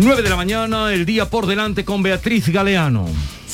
9 de la mañana, el día por delante con Beatriz Galeano.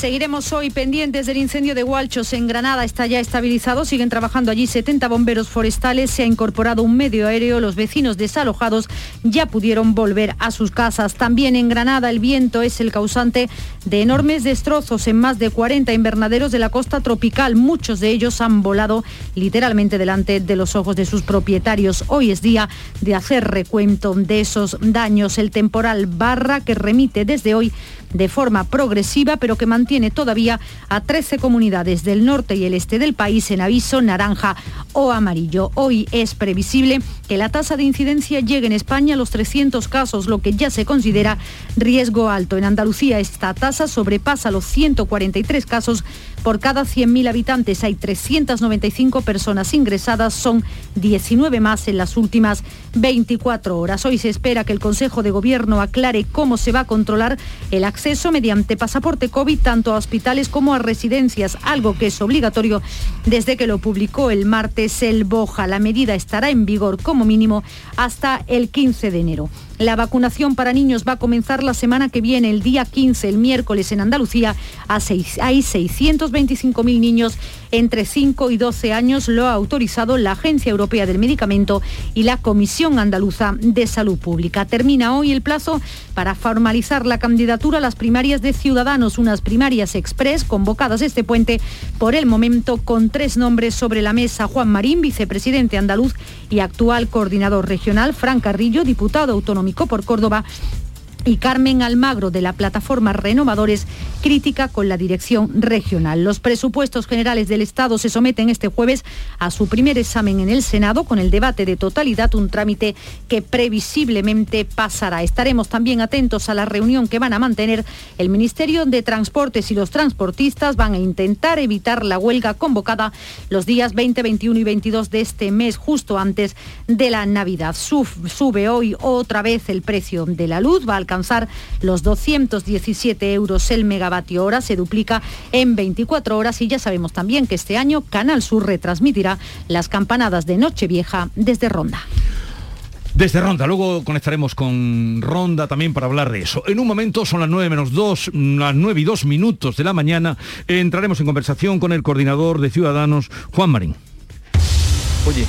Seguiremos hoy pendientes del incendio de Hualchos en Granada. Está ya estabilizado. Siguen trabajando allí 70 bomberos forestales. Se ha incorporado un medio aéreo. Los vecinos desalojados ya pudieron volver a sus casas. También en Granada el viento es el causante de enormes destrozos en más de 40 invernaderos de la costa tropical. Muchos de ellos han volado literalmente delante de los ojos de sus propietarios. Hoy es día de hacer recuento de esos daños. El temporal Barra que remite desde hoy de forma progresiva, pero que mantiene todavía a 13 comunidades del norte y el este del país en aviso naranja o amarillo. Hoy es previsible que la tasa de incidencia llegue en España a los 300 casos, lo que ya se considera riesgo alto. En Andalucía esta tasa sobrepasa los 143 casos por cada 100.000 habitantes. Hay 395 personas ingresadas, son 19 más en las últimas 24 horas. Hoy se espera que el Consejo de Gobierno aclare cómo se va a controlar el acceso mediante pasaporte COVID tanto a hospitales como a residencias, algo que es obligatorio desde que lo publicó el martes el Boja. La medida estará en vigor como mínimo hasta el 15 de enero. La vacunación para niños va a comenzar la semana que viene, el día 15, el miércoles en Andalucía. Hay 625.000 niños entre 5 y 12 años. Lo ha autorizado la Agencia Europea del Medicamento y la Comisión Andaluza de Salud Pública. Termina hoy el plazo para formalizar la candidatura a las primarias de Ciudadanos, unas primarias express convocadas este puente por el momento con tres nombres sobre la mesa. Juan Marín, vicepresidente andaluz y actual coordinador regional. Fran Carrillo, diputado autónomo por Córdoba y Carmen Almagro de la plataforma Renovadores crítica con la dirección regional. Los presupuestos generales del Estado se someten este jueves a su primer examen en el Senado con el debate de totalidad, un trámite que previsiblemente pasará. Estaremos también atentos a la reunión que van a mantener el Ministerio de Transportes y los transportistas van a intentar evitar la huelga convocada los días 20, 21 y 22 de este mes, justo antes de la Navidad. Sube hoy otra vez el precio de la luz, va los 217 euros el megavatio hora, se duplica en 24 horas y ya sabemos también que este año Canal Sur retransmitirá las campanadas de Nochevieja desde Ronda. Desde Ronda, luego conectaremos con Ronda también para hablar de eso. En un momento, son las 9 menos 2, las 9 y 2 minutos de la mañana, entraremos en conversación con el coordinador de Ciudadanos, Juan Marín. Oye,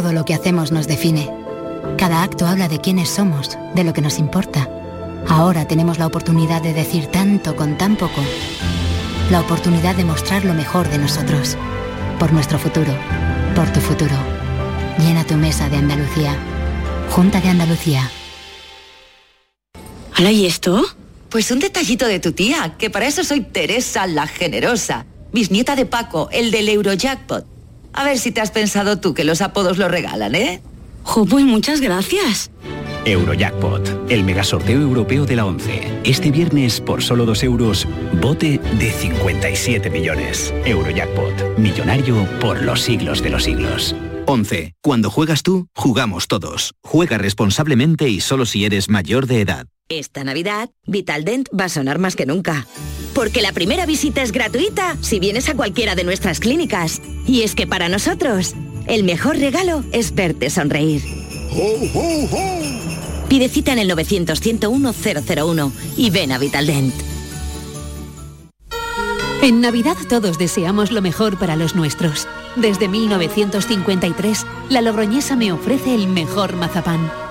Todo lo que hacemos nos define. Cada acto habla de quiénes somos, de lo que nos importa. Ahora tenemos la oportunidad de decir tanto con tan poco. La oportunidad de mostrar lo mejor de nosotros. Por nuestro futuro. Por tu futuro. Llena tu mesa de Andalucía. Junta de Andalucía. ¿Hala y esto? Pues un detallito de tu tía, que para eso soy Teresa la Generosa, bisnieta de Paco, el del Eurojackpot. A ver si te has pensado tú que los apodos lo regalan, ¿eh? Jo, pues muchas gracias. Eurojackpot, el megasorteo europeo de la 11. Este viernes, por solo 2 euros, bote de 57 millones. Eurojackpot, millonario por los siglos de los siglos. 11. Cuando juegas tú, jugamos todos. Juega responsablemente y solo si eres mayor de edad. Esta Navidad, Vitaldent va a sonar más que nunca. Porque la primera visita es gratuita si vienes a cualquiera de nuestras clínicas. Y es que para nosotros, el mejor regalo es verte sonreír. Pide cita en el 900-101-001 y ven a Vitaldent. En Navidad todos deseamos lo mejor para los nuestros. Desde 1953, la Logroñesa me ofrece el mejor mazapán.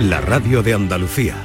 la radio de Andalucía.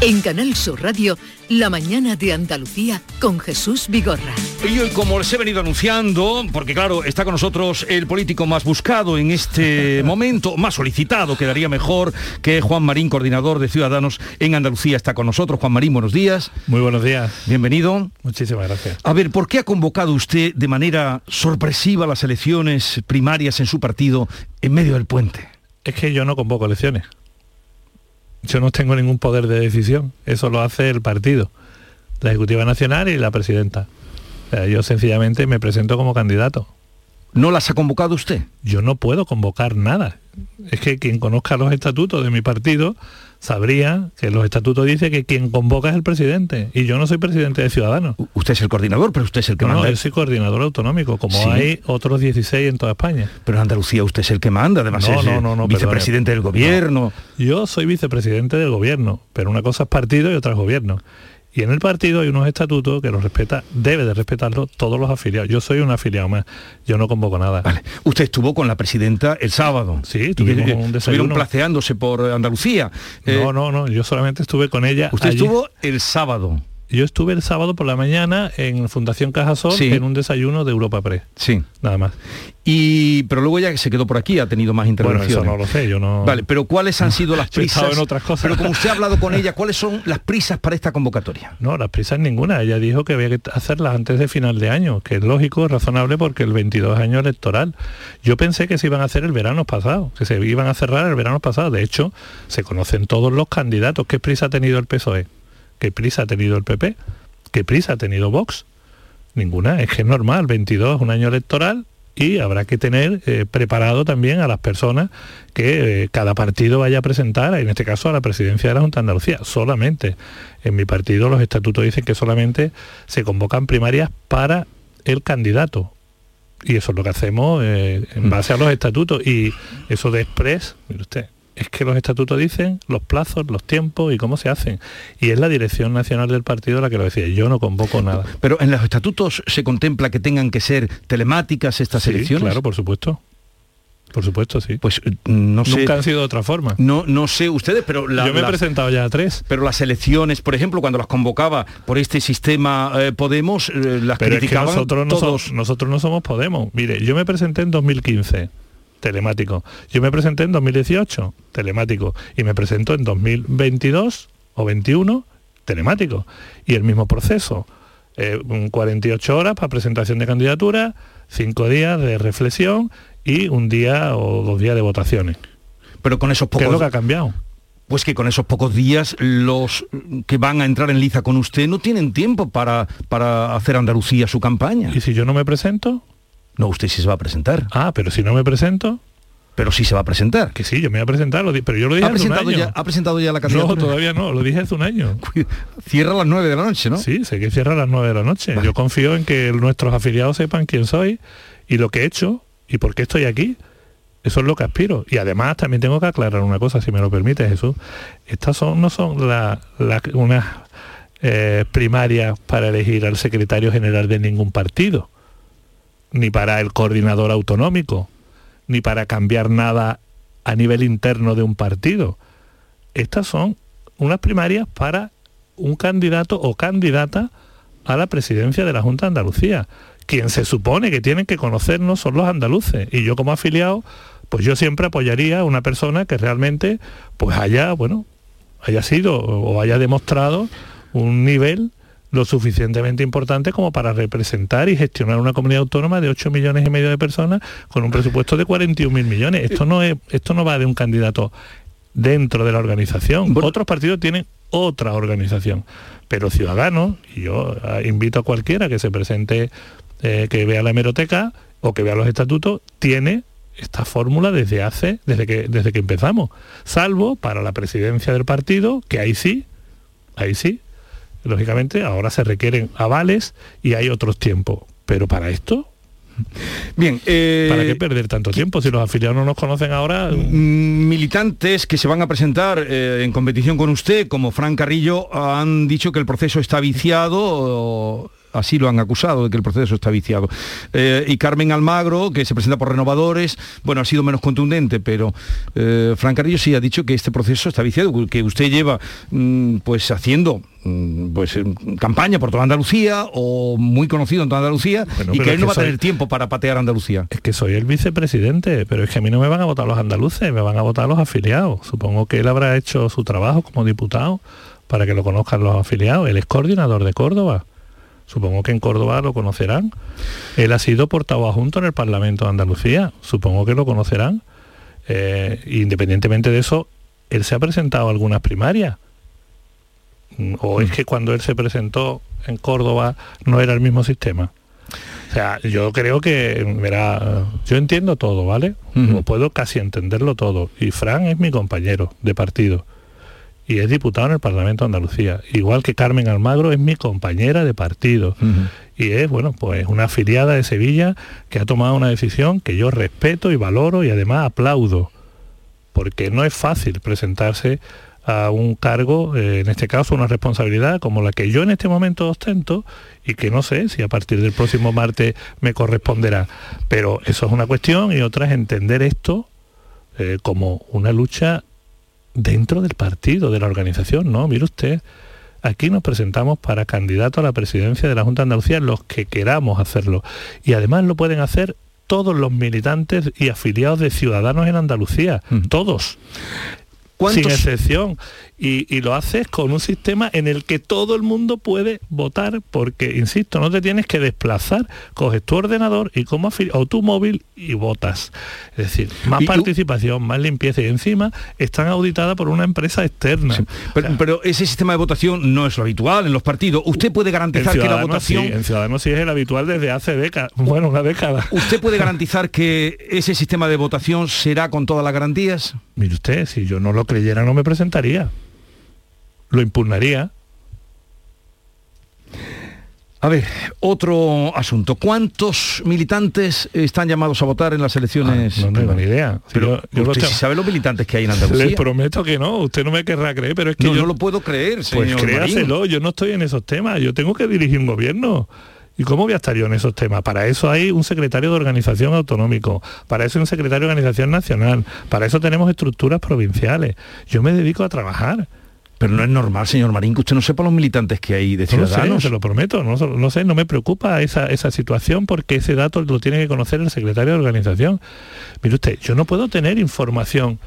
En Canal Sur Radio, la mañana de Andalucía con Jesús Vigorra. Y hoy, como les he venido anunciando, porque claro, está con nosotros el político más buscado en este momento, más solicitado, quedaría mejor, que Juan Marín, coordinador de Ciudadanos en Andalucía, está con nosotros. Juan Marín, buenos días. Muy buenos días. Bienvenido. Muchísimas gracias. A ver, ¿por qué ha convocado usted de manera sorpresiva las elecciones primarias en su partido en medio del puente? Es que yo no convoco elecciones. Yo no tengo ningún poder de decisión, eso lo hace el partido, la Ejecutiva Nacional y la Presidenta. Sea, yo sencillamente me presento como candidato. ¿No las ha convocado usted? Yo no puedo convocar nada. Es que quien conozca los estatutos de mi partido sabría que los estatutos dice que quien convoca es el presidente y yo no soy presidente de Ciudadanos. Usted es el coordinador, pero usted es el que no, manda. No, yo soy coordinador autonómico, como ¿Sí? hay otros 16 en toda España. Pero en Andalucía usted es el que manda, además no, es no, no, no, vicepresidente perdone. del gobierno. No, yo soy vicepresidente del gobierno, pero una cosa es partido y otra es gobierno. Y en el partido hay unos estatutos que los respeta, debe de respetarlo todos los afiliados. Yo soy un afiliado más, yo no convoco nada. Vale. Usted estuvo con la presidenta el sábado. Sí, tuvimos un desayuno. Estuvieron placeándose por Andalucía. No, eh, no, no, yo solamente estuve con ella. Usted allí. estuvo el sábado. Yo estuve el sábado por la mañana en Fundación Cajasol sí. en un desayuno de Europa Press. Sí. Nada más. Y pero luego ya se quedó por aquí, ha tenido más intervenciones. Bueno, eso no lo sé, yo no. Vale, pero ¿cuáles han sido las prisas? en otras cosas. Pero como usted ha hablado con ella, ¿cuáles son las prisas para esta convocatoria? No, las prisas ninguna. Ella dijo que había que hacerlas antes de final de año, que es lógico, es razonable porque el 22 es año electoral. Yo pensé que se iban a hacer el verano pasado, que se iban a cerrar el verano pasado. De hecho, se conocen todos los candidatos. ¿Qué prisa ha tenido el PSOE? ¿Qué prisa ha tenido el PP? ¿Qué prisa ha tenido Vox? Ninguna, es que es normal, 22 es un año electoral y habrá que tener eh, preparado también a las personas que eh, cada partido vaya a presentar, en este caso a la presidencia de la Junta de Andalucía, solamente. En mi partido los estatutos dicen que solamente se convocan primarias para el candidato. Y eso es lo que hacemos eh, en mm. base a los estatutos. Y eso de Express, mire usted, es que los estatutos dicen los plazos, los tiempos y cómo se hacen. Y es la dirección nacional del partido la que lo decía. Yo no convoco nada. Pero en los estatutos se contempla que tengan que ser telemáticas estas sí, elecciones. Claro, por supuesto. Por supuesto, sí. Pues eh, no sé. Nunca han sido de otra forma. No, no sé ustedes, pero la, yo me he presentado ya a tres. Pero las elecciones, por ejemplo, cuando las convocaba por este sistema eh, Podemos, eh, las pero criticaban es que nosotros todos. No somos, nosotros no somos Podemos. Mire, yo me presenté en 2015 telemático. Yo me presenté en 2018, telemático, y me presento en 2022 o 21, telemático. Y el mismo proceso, eh, 48 horas para presentación de candidatura, 5 días de reflexión y un día o dos días de votaciones. Pero con esos pocos... ¿Qué es lo que ha cambiado? Pues que con esos pocos días los que van a entrar en liza con usted no tienen tiempo para, para hacer Andalucía su campaña. ¿Y si yo no me presento? No, usted sí se va a presentar. Ah, pero si no me presento. Pero sí se va a presentar. Que sí, yo me voy a presentar, pero yo lo dije ¿Ha hace presentado un año. Ya, ¿Ha presentado ya la candidatura? No, todavía no, lo dije hace un año. Cierra a las 9 de la noche, ¿no? Sí, sé que cierra a las 9 de la noche. Vale. Yo confío en que nuestros afiliados sepan quién soy y lo que he hecho y por qué estoy aquí. Eso es lo que aspiro. Y además también tengo que aclarar una cosa, si me lo permite, Jesús. Estas son, no son la, la, unas eh, primarias para elegir al secretario general de ningún partido, ni para el coordinador autonómico, ni para cambiar nada a nivel interno de un partido. Estas son unas primarias para un candidato o candidata a la presidencia de la Junta de Andalucía. Quien se supone que tienen que conocernos son los andaluces. Y yo como afiliado, pues yo siempre apoyaría a una persona que realmente pues haya, bueno, haya sido o haya demostrado un nivel lo suficientemente importante como para representar y gestionar una comunidad autónoma de 8 millones y medio de personas con un presupuesto de 41 mil millones. Esto no, es, esto no va de un candidato dentro de la organización. Bueno. Otros partidos tienen otra organización, pero Ciudadanos, y yo invito a cualquiera que se presente, eh, que vea la hemeroteca o que vea los estatutos, tiene esta fórmula desde hace, desde que, desde que empezamos, salvo para la presidencia del partido, que ahí sí, ahí sí, lógicamente ahora se requieren avales y hay otros tiempos. Pero para esto, Bien, eh, ¿para qué perder tanto tiempo si los afiliados no nos conocen ahora? Militantes que se van a presentar eh, en competición con usted, como Fran Carrillo, han dicho que el proceso está viciado. Así lo han acusado de que el proceso está viciado. Eh, y Carmen Almagro, que se presenta por renovadores, bueno, ha sido menos contundente, pero eh, Fran Carrillo sí ha dicho que este proceso está viciado, que usted lleva mmm, pues haciendo pues campaña por toda Andalucía o muy conocido en toda Andalucía bueno, y que él no va soy, a tener tiempo para patear Andalucía. Es que soy el vicepresidente, pero es que a mí no me van a votar los andaluces, me van a votar los afiliados. Supongo que él habrá hecho su trabajo como diputado para que lo conozcan los afiliados. Él es coordinador de Córdoba. Supongo que en Córdoba lo conocerán. Él ha sido portavoz adjunto en el Parlamento de Andalucía. Supongo que lo conocerán. Eh, independientemente de eso, él se ha presentado a algunas primarias. O es que cuando él se presentó en Córdoba no era el mismo sistema. O sea, yo creo que, verá, yo entiendo todo, ¿vale? Uh -huh. Puedo casi entenderlo todo. Y Fran es mi compañero de partido y es diputado en el Parlamento de Andalucía. Igual que Carmen Almagro es mi compañera de partido. Uh -huh. Y es, bueno, pues una afiliada de Sevilla que ha tomado una decisión que yo respeto y valoro y además aplaudo. Porque no es fácil presentarse a un cargo, eh, en este caso una responsabilidad como la que yo en este momento ostento y que no sé si a partir del próximo martes me corresponderá. Pero eso es una cuestión y otra es entender esto eh, como una lucha dentro del partido, de la organización. No, mire usted, aquí nos presentamos para candidato a la presidencia de la Junta de Andalucía los que queramos hacerlo. Y además lo pueden hacer todos los militantes y afiliados de Ciudadanos en Andalucía, -huh. todos sin excepción. Y, y, lo haces con un sistema en el que todo el mundo puede votar porque, insisto, no te tienes que desplazar, coges tu ordenador y como o tu móvil y votas. Es decir, más participación, más limpieza y encima están auditadas por una empresa externa. Sí, pero, o sea, pero, ese sistema de votación no es lo habitual en los partidos. ¿Usted puede garantizar que la votación... Sí, en Ciudadanos sí es el habitual desde hace décadas, bueno, una década. ¿Usted puede garantizar que ese sistema de votación será con todas las garantías? Mire usted, si yo no lo creyera no me presentaría lo impugnaría. A ver, otro asunto. ¿Cuántos militantes están llamados a votar en las elecciones? Ah, no tengo ni idea. Pero yo, yo usted sí sabe los militantes que hay en Andalucía. Les prometo que no, usted no me querrá creer, pero es que no, yo no lo puedo creer, señor Pues créaselo, Marín. yo no estoy en esos temas, yo tengo que dirigir un gobierno. ¿Y cómo voy a estar yo en esos temas? Para eso hay un secretario de organización autonómico, para eso hay un secretario de organización nacional, para eso tenemos estructuras provinciales. Yo me dedico a trabajar. Pero no es normal, señor Marín, que usted no sepa los militantes que hay de Ciudadanos. No sé, se lo prometo, no, no, sé, no me preocupa esa, esa situación porque ese dato lo tiene que conocer el secretario de organización. Mire usted, yo no puedo tener información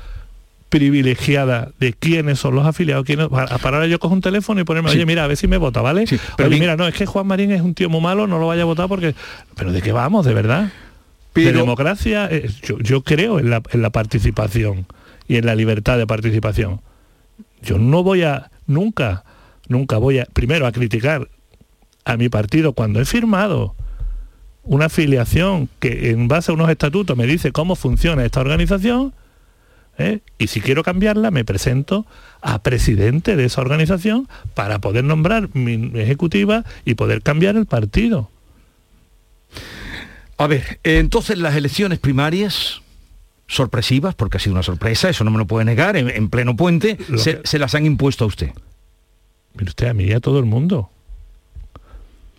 privilegiada de quiénes son los afiliados, quiénes, para, para ahora yo cojo un teléfono y ponerme, sí. oye, mira, a ver si me vota, ¿vale? Sí, pero oye, mira, no, es que Juan Marín es un tío muy malo, no lo vaya a votar porque... Pero ¿de qué vamos, de verdad? Pero... De democracia, eh, yo, yo creo en la, en la participación y en la libertad de participación yo no voy a, nunca, nunca voy a, primero a criticar a mi partido cuando he firmado una afiliación que en base a unos estatutos me dice cómo funciona esta organización, ¿eh? y si quiero cambiarla me presento a presidente de esa organización para poder nombrar mi ejecutiva y poder cambiar el partido. A ver, entonces las elecciones primarias sorpresivas, porque ha sido una sorpresa, eso no me lo puede negar, en, en pleno puente, se, que... se, las han impuesto a usted. Mire usted, a mí y a todo el mundo.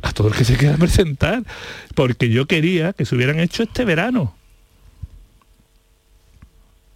A todo el que se quiera presentar. Porque yo quería que se hubieran hecho este verano.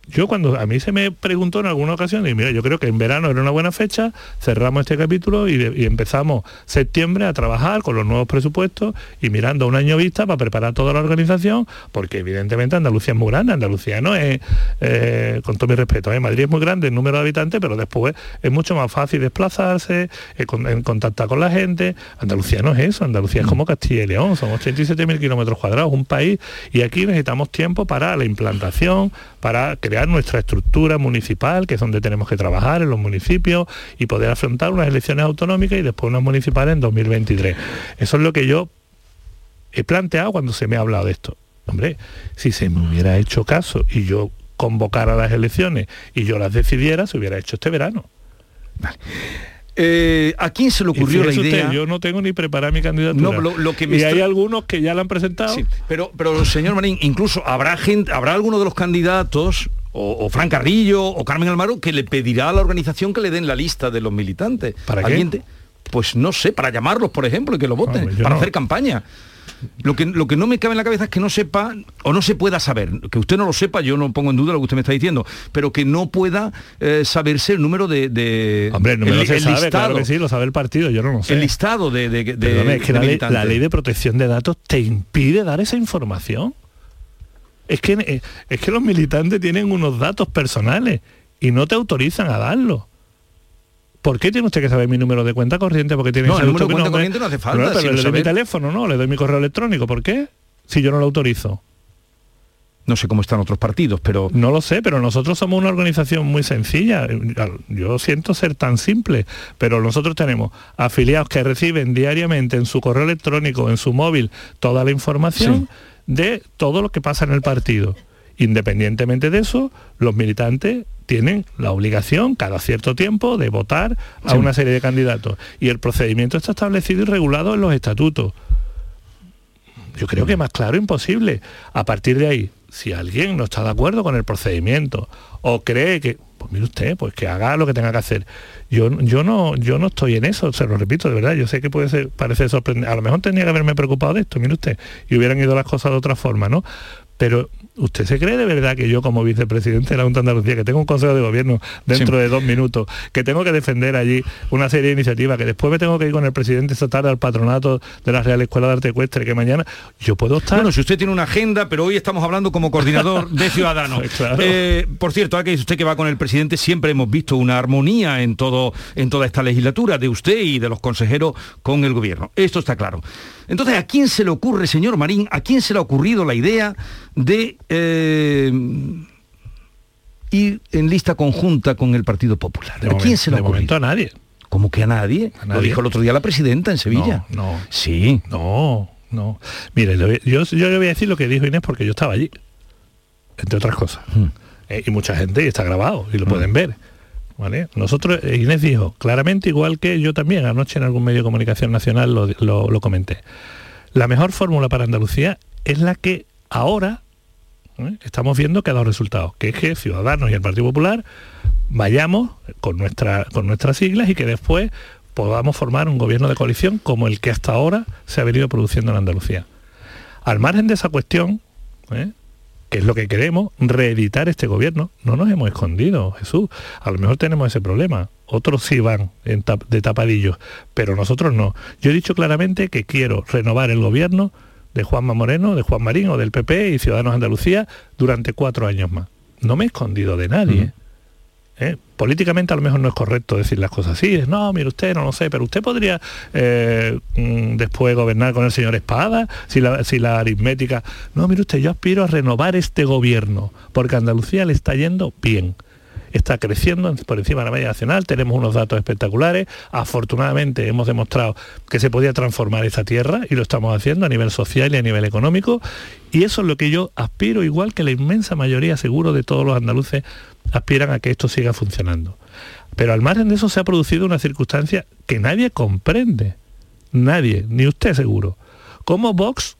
Yo cuando a mí se me preguntó en alguna ocasión, y mira, yo creo que en verano era una buena fecha, cerramos este capítulo y, empezamos septiembre a trabajar con los nuevos presupuestos y mirando un año vista para preparar toda la organización, porque evidentemente Andalucía es muy grande, Andalucía no es, eh, con todo mi respeto, ¿eh? Madrid es muy grande el número de habitantes, pero después es mucho más fácil desplazarse, eh, en contactar con la gente. Andalucía no es eso, Andalucía es como Castilla y León, son 87.000 kilómetros cuadrados, un país, y aquí necesitamos tiempo para la implantación, para crear nuestra estructura municipal, que es donde tenemos que trabajar en los municipios y poder afrontar unas elecciones autonómicas y después unas municipales en 2023. Eso es lo que yo he planteado cuando se me ha hablado de esto. Hombre, si se me hubiera hecho caso y yo convocara las elecciones y yo las decidiera, se hubiera hecho este verano. Vale. Eh, ¿A quién se le ocurrió la idea? Usted, yo no tengo ni preparada mi candidatura. No, lo, lo que me y hay algunos que ya la han presentado. Sí, pero, pero señor Marín, incluso habrá gente, habrá alguno de los candidatos o, o, Fran Carrillo o Carmen Almaro que le pedirá a la organización que le den la lista de los militantes. ¿Para ¿Alguien qué? Te, pues no sé, para llamarlos, por ejemplo, y que lo voten, Hombre, para no. hacer campaña. Lo que, lo que no me cabe en la cabeza es que no sepa o no se pueda saber, que usted no lo sepa, yo no pongo en duda lo que usted me está diciendo, pero que no pueda eh, saberse el número de... de Hombre, el número el, se el sabe, listado, claro que sí, lo sabe el partido, yo no lo sé. El listado de... de, de Perdone, es que la ley, la ley de protección de datos te impide dar esa información. Es que, eh, es que los militantes tienen unos datos personales y no te autorizan a darlo. ¿Por qué tiene usted que saber mi número de cuenta corriente? Porque tiene no, que el número de cuenta corriente no hace falta. No, pero le doy mi teléfono, ¿no? Le doy mi correo electrónico. ¿Por qué? Si yo no lo autorizo. No sé cómo están otros partidos, pero... No lo sé, pero nosotros somos una organización muy sencilla. Yo siento ser tan simple, pero nosotros tenemos afiliados que reciben diariamente en su correo electrónico, en su móvil, toda la información sí. De todo lo que pasa en el partido. Independientemente de eso, los militantes tienen la obligación cada cierto tiempo de votar a sí. una serie de candidatos. Y el procedimiento está establecido y regulado en los estatutos. Yo creo que más claro imposible. A partir de ahí, si alguien no está de acuerdo con el procedimiento o cree que, pues mire usted, pues que haga lo que tenga que hacer. Yo, yo, no, yo no estoy en eso, se lo repito, de verdad, yo sé que puede ser, parecer sorprendente. A lo mejor tenía que haberme preocupado de esto, mire usted, y hubieran ido las cosas de otra forma, ¿no? Pero ¿Usted se cree de verdad que yo como vicepresidente de la Junta de Andalucía, que tengo un consejo de gobierno dentro de dos minutos, que tengo que defender allí una serie de iniciativas, que después me tengo que ir con el presidente esta tarde al patronato de la Real Escuela de Arte Ecuestre, que mañana yo puedo estar... Bueno, si usted tiene una agenda, pero hoy estamos hablando como coordinador de Ciudadanos. Eh, por cierto, ahora que dice usted que va con el presidente, siempre hemos visto una armonía en, todo, en toda esta legislatura de usted y de los consejeros con el gobierno. Esto está claro. Entonces, ¿a quién se le ocurre, señor Marín, a quién se le ha ocurrido la idea de eh, ir en lista conjunta con el Partido Popular? ¿A quién se le ha ocurrido? a nadie. ¿Cómo que a nadie? Lo dijo el otro día la presidenta en Sevilla. No, Sí. No, no. Mire, yo, yo le voy a decir lo que dijo Inés porque yo estaba allí, entre otras cosas. Hmm. Eh, y mucha gente, y está grabado, y lo pueden ver. ¿Vale? Nosotros, eh, Inés dijo claramente, igual que yo también, anoche en algún medio de comunicación nacional lo, lo- comenté, la mejor fórmula para Andalucía es la que ahora ¿eh? estamos viendo que ha dado resultados, que es que Ciudadanos y el Partido Popular vayamos con, nuestra, con nuestras siglas y que después podamos formar un gobierno de coalición como el que hasta ahora se ha venido produciendo en Andalucía. Al margen de esa cuestión, ¿eh? Que es lo que queremos, reeditar este gobierno. No nos hemos escondido, Jesús. A lo mejor tenemos ese problema. Otros sí van en tap- de tapadillos, pero nosotros no. Yo he dicho claramente que quiero renovar el gobierno de Juanma Moreno, de Juan Marín o del PP y Ciudadanos Andalucía durante cuatro años más. No me he escondido de nadie. ¿Eh? Políticamente a lo mejor no es correcto decir las cosas así, no, mire usted, no lo sé, pero usted podría eh, mm, después gobernar con el señor Espada, si la, si la aritmética... No, mire usted, yo aspiro a renovar este gobierno, porque Andalucía le está yendo bien. Está creciendo en- por encima de la media nacional, tenemos unos datos espectaculares, afortunadamente hemos demostrado que se podía transformar esta tierra y lo estamos haciendo a nivel social y a nivel económico, y eso es lo que yo aspiro, igual que la inmensa mayoría seguro de todos los andaluces aspiran a que esto siga funcionando. Pero al margen de eso se ha producido una circunstancia que nadie comprende, nadie, ni usted seguro. Como Vox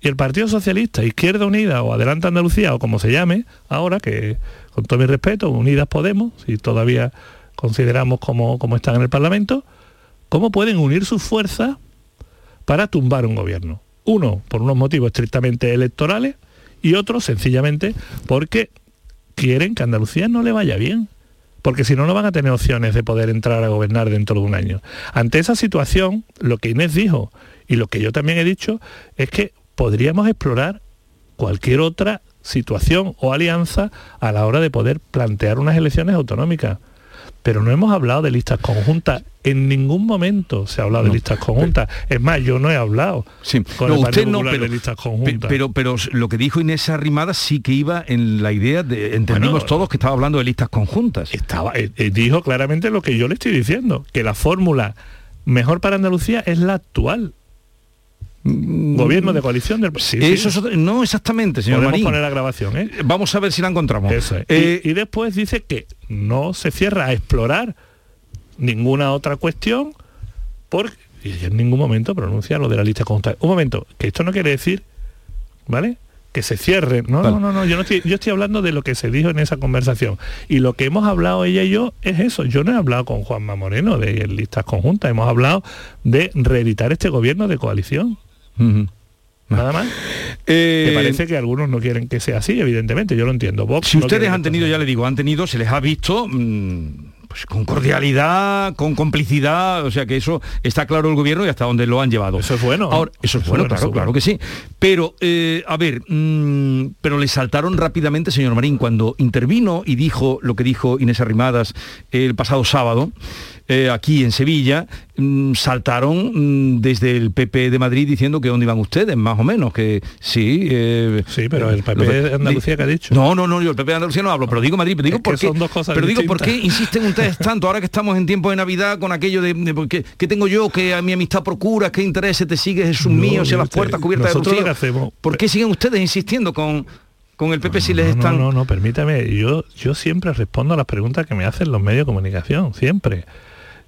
y el Partido Socialista, Izquierda Unida o Adelante Andalucía o como se llame, ahora que con todo mi respeto, Unidas Podemos, si todavía consideramos como, como están en el Parlamento, ¿cómo pueden unir sus fuerzas para tumbar un gobierno? Uno, por unos motivos estrictamente electorales y otro, sencillamente, porque quieren que Andalucía no le vaya bien. Porque si no, no van a tener opciones de poder entrar a gobernar dentro de un año. Ante esa situación, lo que Inés dijo y lo que yo también he dicho es que podríamos explorar cualquier otra situación o alianza a la hora de poder plantear unas elecciones autonómicas. Pero no hemos hablado de listas conjuntas. En ningún momento se ha hablado de listas conjuntas. Es más, yo no he hablado con No, el usted Partido no, pero, de listas conjuntas. pero, pero lo que dijo Inés Arrimada sí que iba en la idea de, entendimos Bueno, todos que estaba hablando de listas conjuntas. Estaba, eh, eh, dijo claramente lo que yo le estoy diciendo, que la fórmula mejor para Andalucía es la actual. Gobierno de coalición del sí. Mm, es no exactamente, señor Podemos Marín. poner la grabación, ¿eh? Vamos a ver si la encontramos. Eso es. Eh, y, y después dice que no se cierra a explorar ninguna otra cuestión porque y en ningún momento pronuncia lo de la lista conjunta. Un momento, que esto no quiere decir, ¿vale? Que se cierre. No, Vale. no, no, no, yo no estoy, yo estoy hablando de lo que se dijo en esa conversación. Y lo que hemos hablado ella y yo es eso. Yo no he hablado con Juanma Moreno de listas conjuntas, hemos hablado de reeditar este gobierno de coalición. Nada más. Eh, Me parece que algunos no quieren que sea así, evidentemente, yo lo entiendo. Vox Si no ustedes han tenido, ya le digo, han tenido, se les ha visto mm, pues con cordialidad, con complicidad, o sea que eso está claro el gobierno y hasta donde lo han llevado. Eso es bueno. Ahora, eso es Eso bueno, es bueno, claro, claro que sí. Pero, eh, a ver, mm, pero le saltaron rápidamente, señor Marín, cuando intervino y dijo lo que dijo Inés Arrimadas el pasado sábado, eh, aquí en Sevilla, mm, saltaron mm, desde el PP de Madrid diciendo que dónde iban ustedes, más o menos, que sí. eh, Sí, pero el PP de Andalucía que ha dicho. No, no, no, yo el PP de Andalucía no hablo, pero digo Madrid, pero digo que por qué, son dos cosas pero digo por qué insisten ustedes tanto ahora que estamos en tiempo de Navidad con aquello de, de porque- ¿qué tengo yo que a mi amistad procuras, qué intereses te sigue Jesús No, mío, si a las puertas cubiertas de rocío? que hacemos- ¿Por qué siguen ustedes insistiendo con, con el PP si les están No, no, no, permítame. Yo, yo siempre respondo a las preguntas que me hacen los medios de comunicación, siempre.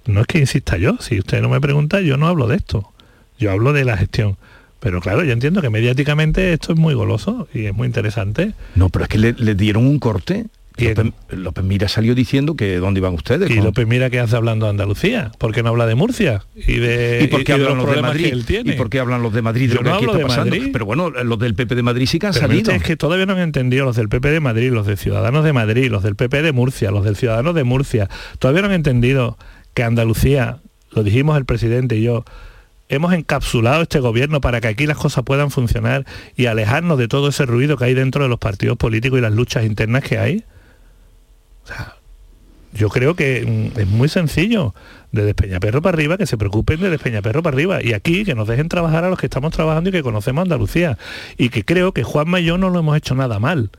No es que insista yo, si usted no me pregunta, yo no hablo de esto. Yo hablo de la gestión. Pero claro, yo entiendo que mediáticamente esto es muy goloso y es muy interesante. No, pero es que le, le dieron un corte López, López, Mira salió diciendo que dónde iban ustedes. Y con... López Mira que hace hablando de Andalucía, ¿por qué no habla de Murcia? Y de ¿Y por qué y hablan los, los de Madrid? ¿Y por qué hablan los de Madrid de Yo lo que no aquí está de pasando? Madrid. Pero bueno, los del PP de Madrid sí que han Pero salido. Es que todavía no han entendido los del PP de Madrid, los de Ciudadanos de Madrid, los del PP de Murcia, los del Ciudadanos de Murcia. Todavía no han entendido que Andalucía, lo dijimos el presidente y yo, hemos encapsulado este gobierno para que aquí las cosas puedan funcionar y alejarnos de todo ese ruido que hay dentro de los partidos políticos y las luchas internas que hay. O sea, yo creo que mm, es muy sencillo, de Despeñaperro para arriba, que se preocupen de Despeñaperro para arriba. Y aquí que nos dejen trabajar a los que estamos trabajando y que conocemos Andalucía. Y que creo que Juanma y yo no lo hemos hecho nada mal.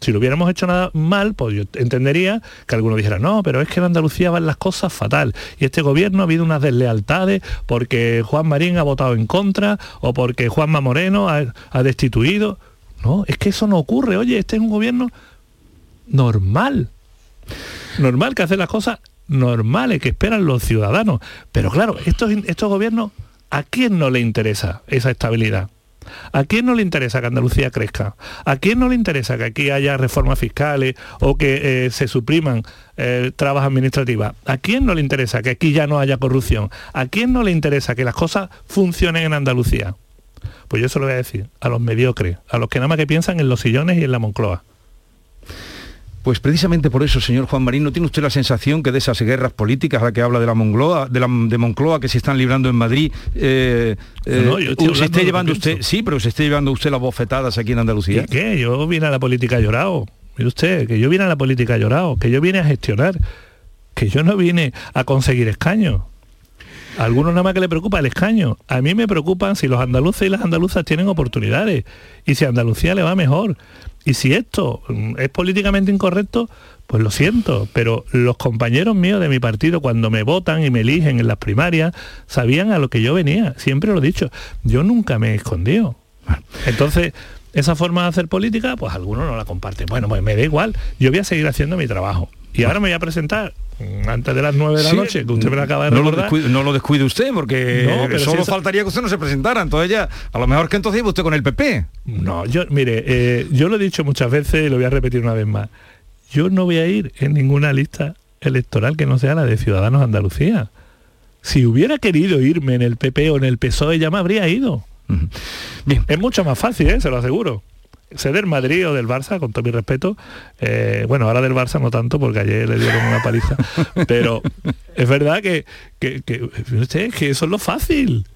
Si lo hubiéramos hecho nada mal, pues yo entendería que alguno dijera, no, pero es que en Andalucía van las cosas fatal. Y este gobierno ha habido unas deslealtades porque Juan Marín ha votado en contra o porque Juanma Moreno ha, ha destituido. No, es que eso no ocurre. Oye, este es un gobierno normal. Normal que hace las cosas normales que esperan los ciudadanos. Pero claro, estos, estos gobiernos, ¿a quién no le interesa esa estabilidad? ¿A quién no le interesa que Andalucía crezca? ¿A quién no le interesa que aquí haya reformas fiscales o que eh, se supriman eh, trabas administrativas? ¿A quién no le interesa que aquí ya no haya corrupción? ¿A quién no le interesa que las cosas funcionen en Andalucía? Pues yo se lo voy a decir, a los mediocres, a los que nada más que piensan en los sillones y en la Moncloa. Pues precisamente por eso, señor Juan Marín, ¿no tiene usted la sensación que de esas guerras políticas a la que habla de la Moncloa, de la de Moncloa que se están librando en Madrid, eh, eh, No, se esté llevando usted, sí, pero se esté llevando usted las bofetadas aquí en Andalucía? ¿Y qué? Yo vine a la política llorado. Mire usted, que yo vine a la política llorado, que yo vine a gestionar, que yo no vine a conseguir escaños. A algunos nada más que le preocupa el escaño. A mí me preocupan si los andaluces y las andaluzas tienen oportunidades y si a Andalucía le va mejor. Y si esto es políticamente incorrecto, pues lo siento, pero los compañeros míos de mi partido cuando me votan y me eligen en las primarias sabían a lo que yo venía, siempre lo he dicho, yo nunca me he escondido. Entonces, esa forma de hacer política, pues algunos no la comparten. Bueno, pues me da igual, yo voy a seguir haciendo mi trabajo. Y ahora me voy a presentar antes de las 9 de la Sí, noche, que usted me lo acaba de no lo, descuide, no lo descuide usted, porque No, pero solo si faltaría que usted no se presentara. Entonces ya, a lo mejor que entonces iba usted con el PP. No, yo, mire, eh, yo lo he dicho muchas veces y lo voy a repetir una vez más. Yo no voy a ir en ninguna lista electoral que no sea la de Ciudadanos Andalucía. Si hubiera querido irme en el PP o en el PSOE ya me habría ido. Es mucho más fácil, ¿eh? se lo aseguro. Ser del Madrid o del Barça, con todo mi respeto, eh, bueno, ahora del Barça no tanto porque ayer le dieron una paliza, pero es verdad que, que, que, usted, que eso es lo fácil.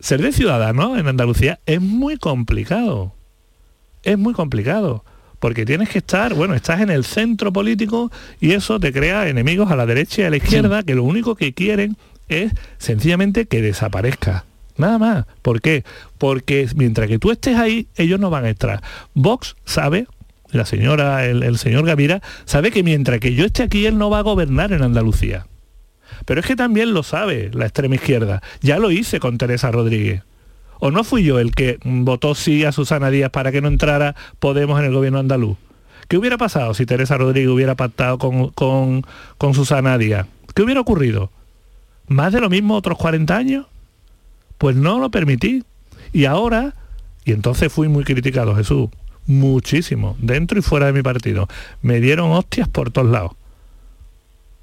Ser de ciudadano en Andalucía es muy complicado. Es muy complicado. Porque tienes que estar, bueno, estás en el centro político y eso te crea enemigos a la derecha y a la izquierda que lo único que quieren es sencillamente que desaparezca. Nada más. ¿Por qué? Porque mientras que tú estés ahí, ellos no van a entrar. Vox sabe, la señora, el, señor Gavira, sabe que mientras que yo esté aquí, él no va a gobernar en Andalucía. Pero es que también lo sabe la extrema izquierda. Ya lo hice con Teresa Rodríguez. ¿O no fui yo el que votó sí a Susana Díaz para que no entrara Podemos en el gobierno andaluz? ¿Qué hubiera pasado si Teresa Rodríguez hubiera pactado con, con, con Susana Díaz? ¿Qué hubiera ocurrido? ¿Más de lo mismo otros 40 años? Pues no lo permití. Y ahora, y entonces fui muy criticado, Jesús, muchísimo, dentro y fuera de mi partido. Me dieron hostias por todos lados.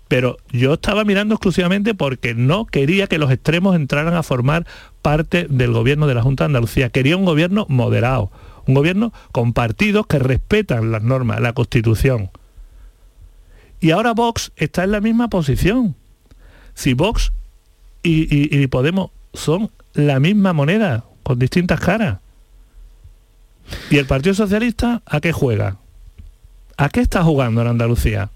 Pero yo estaba mirando exclusivamente porque no quería que los extremos entraran a formar parte del gobierno de la Junta de Andalucía. Quería un gobierno moderado, un gobierno con partidos que respetan las normas, la Constitución. Y ahora Vox está en la misma posición. Si Vox y, y- y Podemos son la misma moneda, con distintas caras. ¿Y el Partido Socialista a qué juega? ¿A qué está jugando en Andalucía?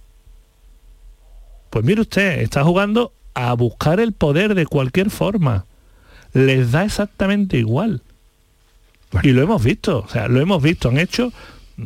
Pues mire usted, está jugando a buscar el poder de cualquier forma. Les da exactamente igual. Y lo hemos visto, o sea, lo hemos visto, han hecho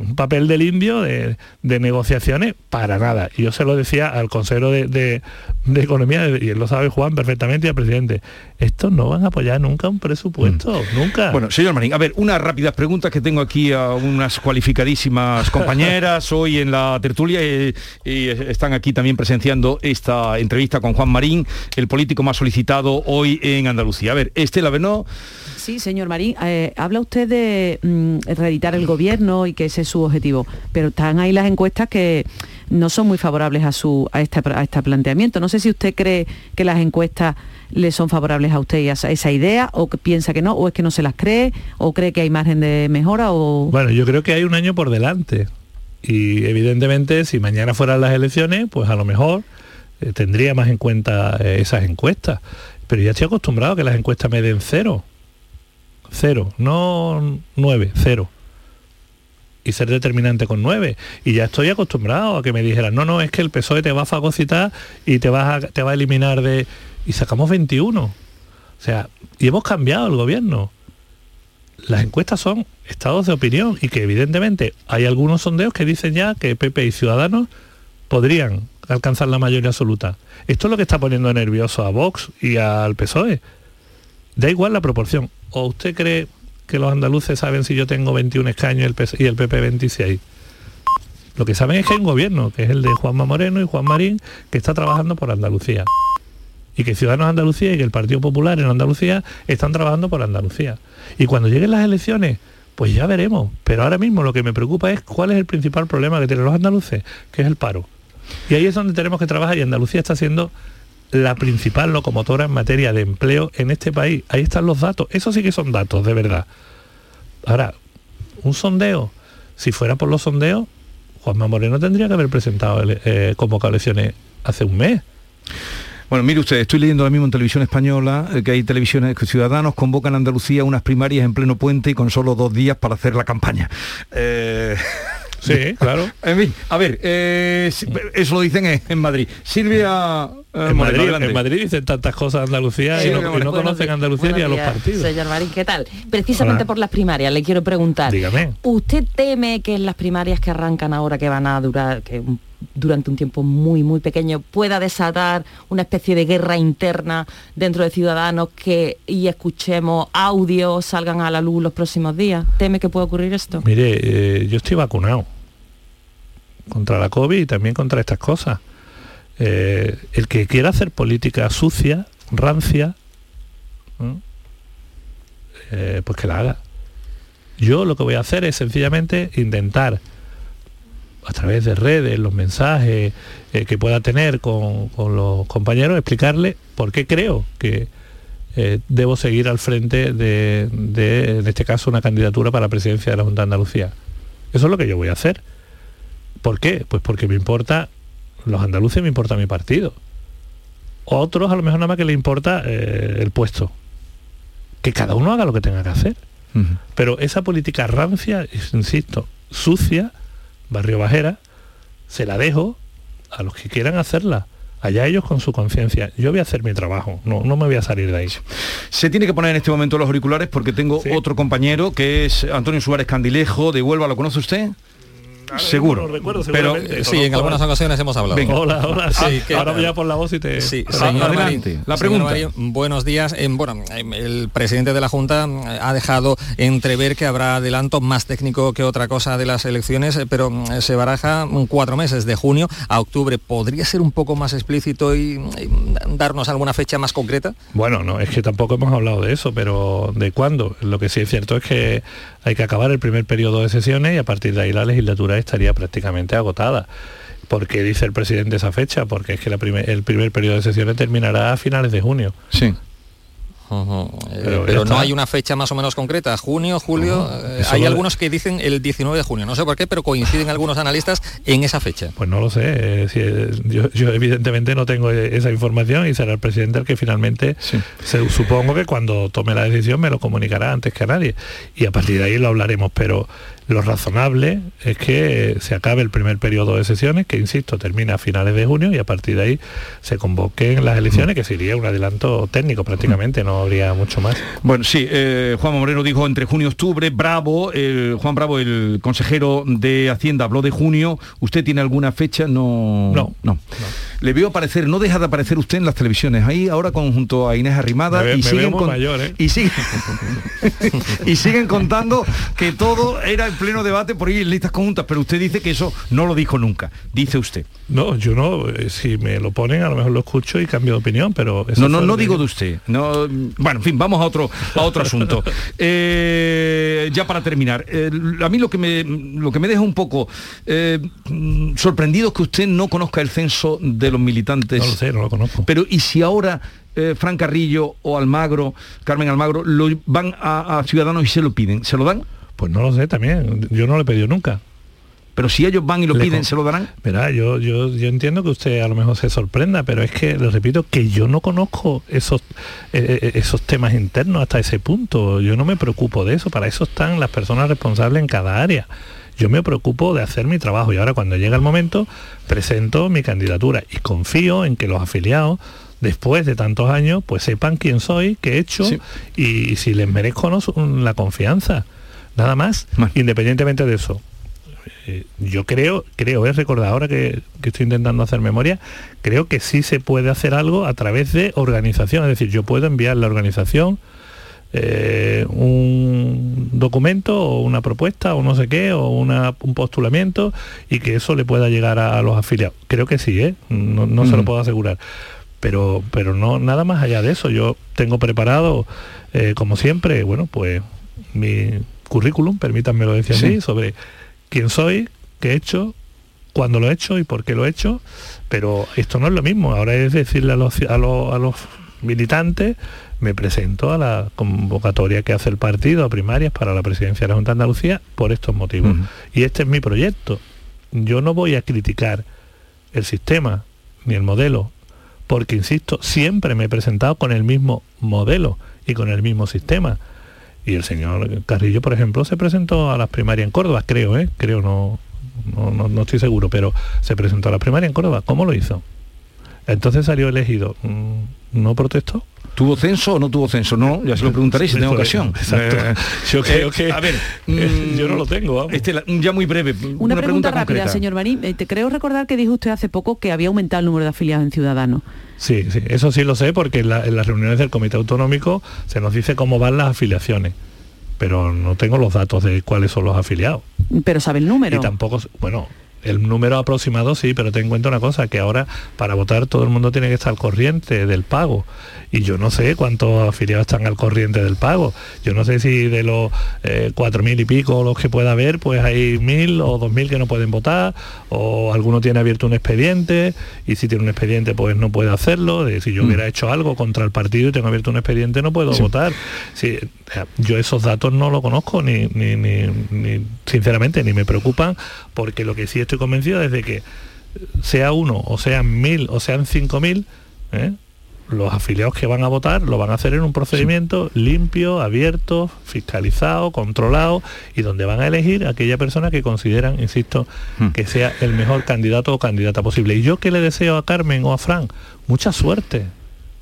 un papel del indio de, de negociaciones para nada. Y yo se lo decía al consejero de, de- de Economía, y él lo sabe Juan perfectamente, y al presidente, estos no van a apoyar nunca un presupuesto, nunca. Bueno, señor Marín, a ver, unas rápidas preguntas que tengo aquí a unas cualificadísimas compañeras hoy en la tertulia y, y están aquí también presenciando esta entrevista con Juan Marín, el político más solicitado hoy en Andalucía. A ver, Estela Benó, Sí, señor Marín, eh, habla usted de mm, reeditar el gobierno y que ese es su objetivo, pero están ahí las encuestas que no son muy favorables a, su, a, este, a este planteamiento. No sé si usted cree que las encuestas le son favorables a usted y a esa, idea, o que piensa que no, o es que no se las cree, o cree que hay margen de mejora. Bueno, yo creo que hay un año por delante. Y evidentemente, si mañana fueran las elecciones, pues a lo mejor eh, tendría más en cuenta eh, esas encuestas. Pero ya estoy acostumbrado a que las encuestas me den cero. Cero, no nueve, cero. Y ser determinante con nueve. Y ya estoy acostumbrado a que me dijeran, no, no, es que el PSOE te va a fagocitar y te, vas a, te va a eliminar de... Y sacamos 21. O sea, y hemos cambiado el gobierno. Las encuestas son estados de opinión y que evidentemente hay algunos sondeos que dicen ya que PP y Ciudadanos podrían alcanzar la mayoría absoluta. Esto es lo que está poniendo nervioso a Vox y al PSOE. Da igual la proporción. ¿O usted cree que los andaluces saben si yo tengo 21 escaños y el, PP 26? Lo que saben es que hay un gobierno, que es el de Juanma Moreno y Juan Marín, que está trabajando por Andalucía. Y que Ciudadanos Andalucía y que el Partido Popular en Andalucía están trabajando por Andalucía. Y cuando lleguen las elecciones, pues ya veremos. Pero ahora mismo lo que me preocupa es cuál es el principal problema que tienen los andaluces, que es el paro. Y ahí es donde tenemos que trabajar y Andalucía está siendo la principal locomotora en materia de empleo en este país. Ahí están los datos. Eso sí que son datos, de verdad. Ahora, un sondeo. Si fuera por los sondeos, Juanma Moreno tendría que haber presentado eh, convocado elecciones hace un mes. Bueno, mire usted, estoy leyendo ahora mismo en televisión española eh, que hay televisiones que ciudadanos convocan a Andalucía unas primarias en pleno puente y con solo dos días para hacer la campaña. Eh... Sí, claro. en fin, a ver, eh, eso lo dicen en, en Madrid. Silvia... Eh, en, Madrid, adelante. en Madrid dicen tantas cosas Andalucía Sí, y no, y conocen. Andalucía ni a los partidos. Señor Marín, ¿qué tal? Precisamente Hola. por las primarias, le quiero preguntar. Dígame. ¿Usted teme que en las primarias que arrancan ahora, que van a durar, que un- durante un tiempo muy, muy pequeño, pueda desatar una especie de guerra interna dentro de Ciudadanos que y escuchemos audios, salgan a la luz los próximos días? ¿Teme que pueda ocurrir esto? Mire, eh, yo estoy vacunado contra la COVID y también contra estas cosas. Eh, el que quiera hacer política sucia, rancia. Eh, pues que la haga. Yo lo que voy a hacer es sencillamente intentar, a través de redes, los mensajes eh, que pueda tener con, con los compañeros, explicarle por qué creo que eh, debo seguir al frente de, de, en este caso, una candidatura para la presidencia de la Junta de Andalucía. Eso es lo que yo voy a hacer. ¿Por qué? Pues porque me importa los andaluces, me importa mi partido. Otros a lo mejor nada más que le importa eh, el puesto. Que cada uno haga lo que tenga que hacer. Pero esa política rancia, insisto, sucia, barrio bajera, se la dejo a los que quieran hacerla. Allá ellos con su conciencia. Yo voy a hacer mi trabajo, no, no me voy a salir de ahí. Se tiene que poner en este momento los auriculares porque tengo otro compañero que es Antonio Suárez Candilejo de Huelva. ¿Lo conoce usted? Seguro. recuerdo, pero seguramente. Sí, en algunas ocasiones hemos hablado. Venga. Hola, hola, sí. ¿qué Ahora tal? ya por la voz y te... Sí, señor adelante, Marín, la pregunta. Marín, buenos días. Eh, bueno, eh, el presidente de la Junta eh, ha dejado entrever que habrá adelanto más técnico que otra cosa de las elecciones, eh, pero mm, se baraja mm, cuatro meses de junio a octubre. ¿Podría ser un poco más explícito y, y darnos alguna fecha más concreta? Bueno, no, es que tampoco hemos hablado de eso, pero ¿de cuándo? Lo que sí es cierto es que hay que acabar el primer periodo de sesiones y a partir de ahí la legislatura estaría prácticamente agotada. ¿Por qué dice el presidente esa fecha? Porque es que el primer periodo de sesiones terminará a finales de junio. Sí. Eh, Pero no hay una fecha más o menos concreta. Junio, julio. eh, hay lo- algunos que dicen el 19 de junio. No sé por qué, pero coinciden algunos analistas en esa fecha. Pues no lo sé. eh, si, yo, yo evidentemente no tengo esa información y será el presidente el que finalmente, se- supongo que cuando tome la decisión me lo comunicará antes que a nadie. Y a partir de ahí lo hablaremos. Pero lo razonable es que eh, se acabe el primer periodo de sesiones, que insisto, termina a finales de junio y a partir de ahí se convoquen las elecciones, que sería un adelanto técnico prácticamente, no habría mucho más. Bueno, sí, eh, Juan Moreno dijo entre junio y octubre, Bravo, el- Juan Bravo, el consejero de Hacienda, habló de junio. ¿Usted tiene alguna fecha? No. No. No. Le veo aparecer, no deja de aparecer usted en las televisiones, ahí ahora con, junto a Inés Arrimada Me y, me siguen con- mayor, ¿eh? y, siguen, y siguen contando que todo era pleno debate por ir en listas conjuntas, pero usted dice que eso no lo dijo nunca, dice usted. No, yo no, eh, si me lo ponen a lo mejor lo escucho y cambio de opinión, pero... No, no, no digo de usted. No, bueno, en fin, vamos a otro, a otro asunto. Eh, ya para terminar, eh, a mí lo que me, lo que me deja un poco eh, mm, sorprendido es que usted no conozca el censo de los militantes. No lo sé, no lo conozco. Pero ¿y si ahora eh, Fran Carrillo o Almagro, Carmen Almagro, lo van a, a Ciudadanos y se lo piden? ¿Se lo dan? Pues no lo sé también, yo no lo he pedido nunca. Pero si ellos van y lo Le piden, con- ¿se lo darán? Verá, yo, yo, yo entiendo que usted a lo mejor se sorprenda, pero es que, le repito, que yo no conozco esos, eh, eh, esos temas internos hasta ese punto. Yo no me preocupo de eso, para eso están las personas responsables en cada área. Yo me preocupo de hacer mi trabajo y ahora cuando llega el momento presento mi candidatura y confío en que los afiliados después de tantos años pues sepan quién soy, qué he hecho y, si les merezco no la confianza. Nada más, independientemente de eso eh, yo creo, creo, es recordar ahora que, que estoy intentando hacer memoria, creo que sí se puede hacer algo a través de organización, es decir, yo puedo enviar la organización eh, un documento o una propuesta o no sé qué, o una- un postulamiento y que eso le pueda llegar a, a los afiliados. Creo que sí, ¿eh? no, no se lo puedo asegurar. Pero, pero no nada más allá de eso. Yo tengo preparado, eh, como siempre, bueno, pues mi currículum, permítanmelo decir Sí. así, sobre quién soy, qué he hecho, cuándo lo he hecho y por qué lo he hecho, pero esto no es lo mismo. Ahora es decirle a los, a los, a los militantes, me presento a la convocatoria que hace el partido a primarias para la presidencia de la Junta de Andalucía por estos motivos. Y este es mi proyecto. Yo no voy a criticar el sistema ni el modelo, porque, insisto, siempre me he presentado con el mismo modelo y con el mismo sistema. Y el señor Carrillo, por ejemplo, se presentó a las primarias en Córdoba, creo, ¿eh? Creo, no, no, no- no estoy seguro, pero se presentó a las primarias en Córdoba. ¿Cómo lo hizo? Entonces salió elegido. Mm, ¿No protestó? ¿Tuvo censo o no tuvo censo? No, ya se lo preguntaré si tengo ocasión. Exacto. Eh, Yo creo eh, que- A ver, yo no lo tengo, vamos. Estela, ya muy breve. Una, pregunta, rápida, concreta. señor Marín. Eh, te creo recordar que dijo usted hace poco que había aumentado el número de afiliados en Ciudadanos. Sí, sí, eso sí lo sé porque en, la- en las reuniones del Comité Autonómico se nos dice cómo van las afiliaciones, pero no tengo los datos de cuáles son los afiliados. Pero sabe el número. Y tampoco, bueno, el número aproximado sí, pero ten en cuenta una cosa, que ahora para votar todo el mundo tiene que estar al corriente del pago. Y yo no sé cuántos afiliados están al corriente del pago. Yo no sé si de los eh, cuatro mil y pico los que pueda haber, pues hay mil o dos mil que no pueden votar, o alguno tiene abierto un expediente, y si tiene un expediente pues no puede hacerlo. De, si yo Mm. hubiera hecho algo contra el partido y tengo abierto un expediente no puedo votar. Sí, o sea, yo esos datos no lo conozco ni, ni, ni- ni- sinceramente ni me preocupan porque lo que sí estoy convencido es de que sea uno o sean mil o sean cinco mil ¿eh? los afiliados que van a votar lo van a hacer en un procedimiento limpio, abierto, fiscalizado, controlado y donde van a elegir a aquella persona que consideran, insisto, que sea el mejor candidato o candidata posible. Y yo que le deseo a Carmen o a Fran mucha suerte,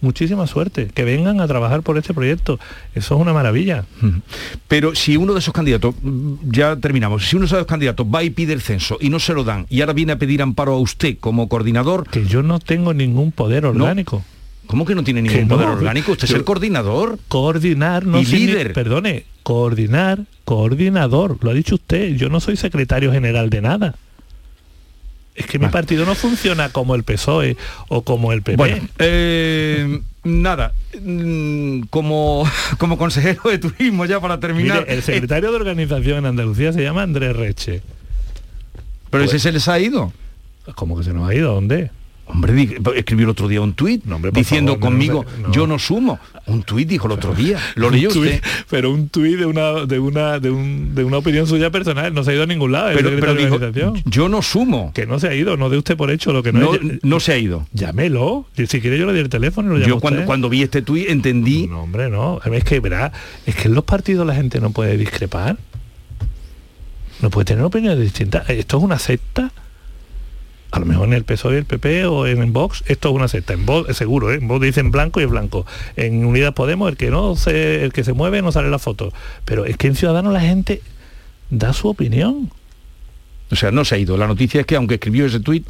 muchísima suerte, que vengan a trabajar por este proyecto. Eso es una maravilla. Pero si uno de esos candidatos, mm, ya terminamos, si uno de esos candidatos va y pide el censo y no se lo dan y ahora viene a pedir amparo a usted como coordinador... Que yo no tengo ningún poder orgánico. ¿Cómo que no tiene ningún poder no, orgánico? Usted yo- es el coordinador. Coordinar no Y líder. Perdone, coordinar, coordinador, lo ha dicho usted, yo no soy secretario general de nada. Es que mi partido no funciona como el PSOE E o como el PP. Bueno, eh, nada, mm, como, como consejero de turismo, ya para terminar... Mire, el secretario de organización en Andalucía se llama Andrés Reche. Pero ese se les ha ido. ¿Cómo que se nos ha ido? ¿Dónde? Hombre, di- escribió el otro día un tuit diciendo favor, conmigo, no, no. yo no sumo. Un tuit dijo el otro día. Lo leyó tuit- usted. pero un tuit de una de una de, un- de una opinión suya personal, no se ha ido a ningún lado. Pero, pero dijo, yo no sumo. Que no se ha ido, no de usted por hecho lo que no, No, es. no se ha ido. Llámelo. Si quiere yo le doy el teléfono lo llamo Yo cuando, usted. cuando vi este tuit entendí... No, hombre, no. Es que, verá, es que en los partidos la gente no puede discrepar. No puede tener opiniones distintas. Esto es una secta. A lo mejor en el PSOE el PP o en, Vox, esto es una secta. En Vox, seguro, ¿eh? en Vox dicen blanco y es blanco. En Unidas Podemos, el que no se, el que se mueve no sale la foto. Pero es que en Ciudadanos la gente da su opinión. O sea, no se ha ido. La noticia es que aunque escribió ese tuit,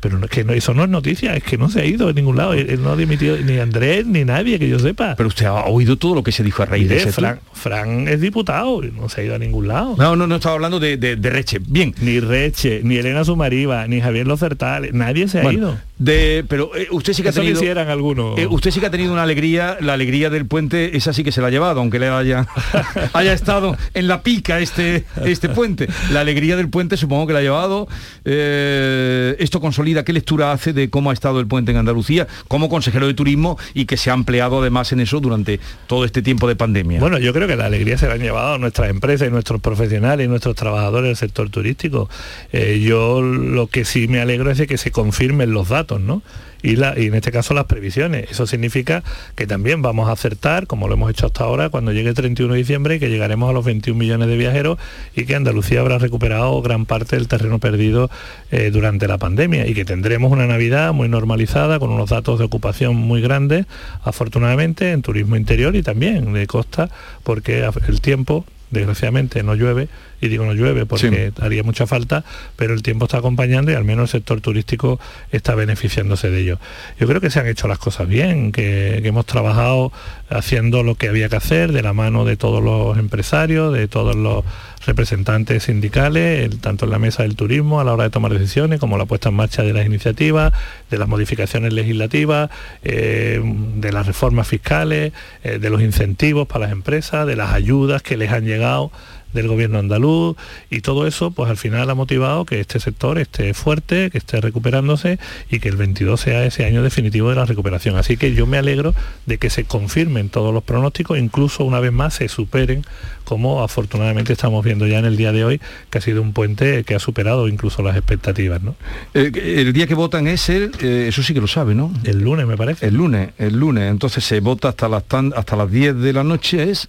Pero no, que no, eso no es noticia, es que no se ha ido de ningún lado. Él, él no ha dimitido ni Andrés ni nadie que yo sepa. pero usted ha oído todo lo que se dijo a raíz de ese. Fran, Fran es diputado y no se ha ido a ningún lado. No, no, no estaba hablando de, de, de Reche. Bien. Ni Reche, ni Elena Sumariva, ni Javier Locertal, nadie se ha Bueno, ido. De, pero eh, usted sí que ha Eso tenido. hicieran algunos. eh, usted sí que ha tenido una alegría, la alegría del puente, esa sí que se la ha llevado, aunque le haya, haya estado en la pica este, este puente. La alegría del puente supongo que la ha llevado. Eh, esto consolida, ¿qué lectura hace de cómo ha estado el puente en Andalucía como consejero de turismo y que se ha empleado además en eso durante todo este tiempo de pandemia? Bueno, yo creo que la alegría se la han llevado nuestras empresas y nuestros profesionales y nuestros trabajadores del sector turístico. Eh, yo lo que sí me alegro es de que se confirmen los datos, ¿no? Y, la- y en este caso las previsiones. Eso significa que también vamos a acertar, como lo hemos hecho hasta ahora, cuando llegue el 31 de diciembre, que llegaremos a los 21 millones de viajeros y que Andalucía habrá recuperado gran parte del terreno perdido eh, durante la pandemia y que tendremos una Navidad muy normalizada, con unos datos de ocupación muy grandes, afortunadamente, en turismo interior y también de costa, porque el tiempo desgraciadamente no llueve, y digo no llueve porque haría mucha falta, pero el tiempo está acompañando y al menos el sector turístico está beneficiándose de ello. Yo creo que se han hecho las cosas bien, que, que hemos trabajado haciendo lo que había que hacer de la mano de todos los empresarios, de todos los representantes sindicales, tanto en la mesa del turismo a la hora de tomar decisiones, como la puesta en marcha de las iniciativas, de las modificaciones legislativas, eh, de las reformas fiscales, eh, de los incentivos para las empresas, de las ayudas que les han llegado del gobierno andaluz y todo eso pues al final ha motivado que este sector esté fuerte, que esté recuperándose y que el 22 sea ese año definitivo de la recuperación. Así que yo me alegro de que se confirmen todos los pronósticos, incluso una vez más se superen, como afortunadamente estamos viendo ya en el día de hoy, que ha sido un puente que ha superado incluso las expectativas. ¿no? El día que votan es el, eh, eso sí que lo sabe, ¿no? El lunes me parece. El lunes, el lunes. Entonces se vota hasta las tan- hasta las 10 de la noche es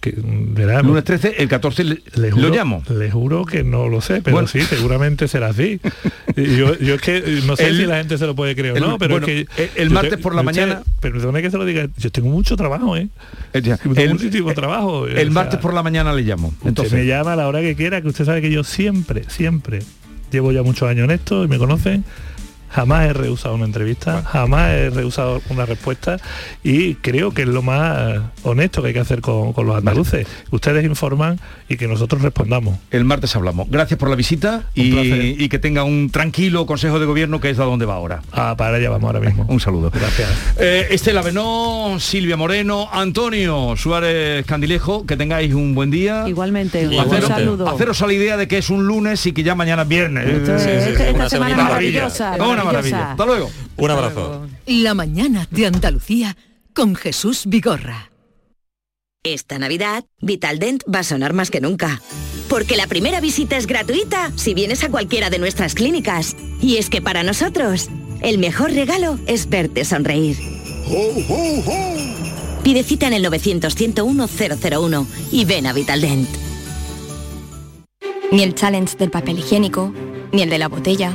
que verá, lunes 13, el 14 le- Le lo llamo. Le juro que no lo sé, pero Bueno. sí, seguramente será así. Yo, yo es que eh, no sé El- si la gente se lo puede creer o no, pero bueno, es que... el- el martes por la mañana- Pero perdone que se lo diga, yo tengo mucho trabajo, ¿eh? El, Tengo el- muchísimo trabajo. el o sea, martes por la mañana le llamo. Usted Entonces, me llama a la hora que quiera, que usted sabe que yo siempre, siempre, llevo ya muchos años en esto y me conocen, jamás he rehusado una entrevista, jamás he rehusado una respuesta y creo que es lo más eh, honesto que hay que hacer con, con los andaluces. Ustedes informan y que nosotros respondamos. el martes hablamos. Gracias por la visita y, que tenga un tranquilo consejo de gobierno que es a donde va ahora. Ah, para allá vamos ahora mismo. Un saludo. Gracias. Eh, Estela Benó, Silvia Moreno, Antonio Suárez Candilejo, que tengáis un buen día. Igualmente, un Haceros, saludo. haceros a la idea de que es un lunes y que ya mañana es viernes. Esto es- Sí, sí, sí, esta una semana semanita. maravillosa, Una maravilla. Hasta luego. Un abrazo. La mañana de Andalucía con Jesús Vigorra. Esta Navidad, Vitaldent va a sonar más que nunca. Porque la primera visita es gratuita si vienes a cualquiera de nuestras clínicas. Y es que para nosotros, el mejor regalo es verte sonreír. Pide cita en el 900-101-001 y ven a Vitaldent. Ni el challenge del papel higiénico, ni el de la botella.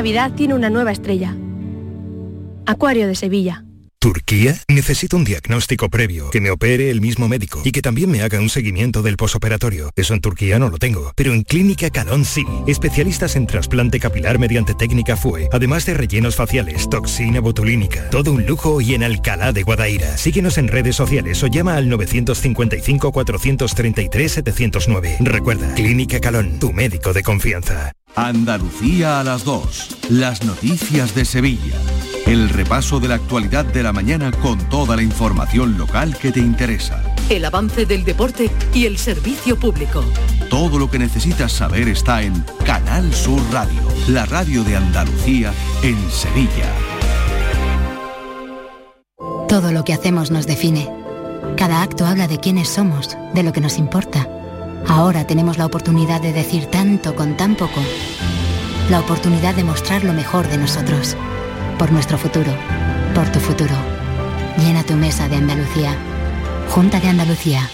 Navidad tiene una nueva estrella. Acuario de Sevilla. ¿Turquía? Necesito un diagnóstico previo, que me opere el mismo médico y que también me haga un seguimiento del posoperatorio. Eso en Turquía no lo tengo, pero en Clínica Calón sí. Especialistas en trasplante capilar mediante técnica FUE, además de rellenos faciales, toxina botulínica, todo un lujo y en Alcalá de Guadaira. Síguenos en redes sociales o llama al 955 433 709. Recuerda, Clínica Calón, tu médico de confianza. Andalucía a las 2. Las noticias de Sevilla. El repaso de la actualidad de la mañana con toda la información local que te interesa. El avance del deporte y el servicio público. Todo lo que necesitas saber está en Canal Sur Radio, la radio de Andalucía en Sevilla. Todo lo que hacemos nos define. Cada acto habla de quiénes somos, de lo que nos importa. Ahora tenemos la oportunidad de decir tanto con tan poco. La oportunidad de mostrar lo mejor de nosotros. Por nuestro futuro. Por tu futuro. Llena tu mesa de Andalucía. Junta de Andalucía.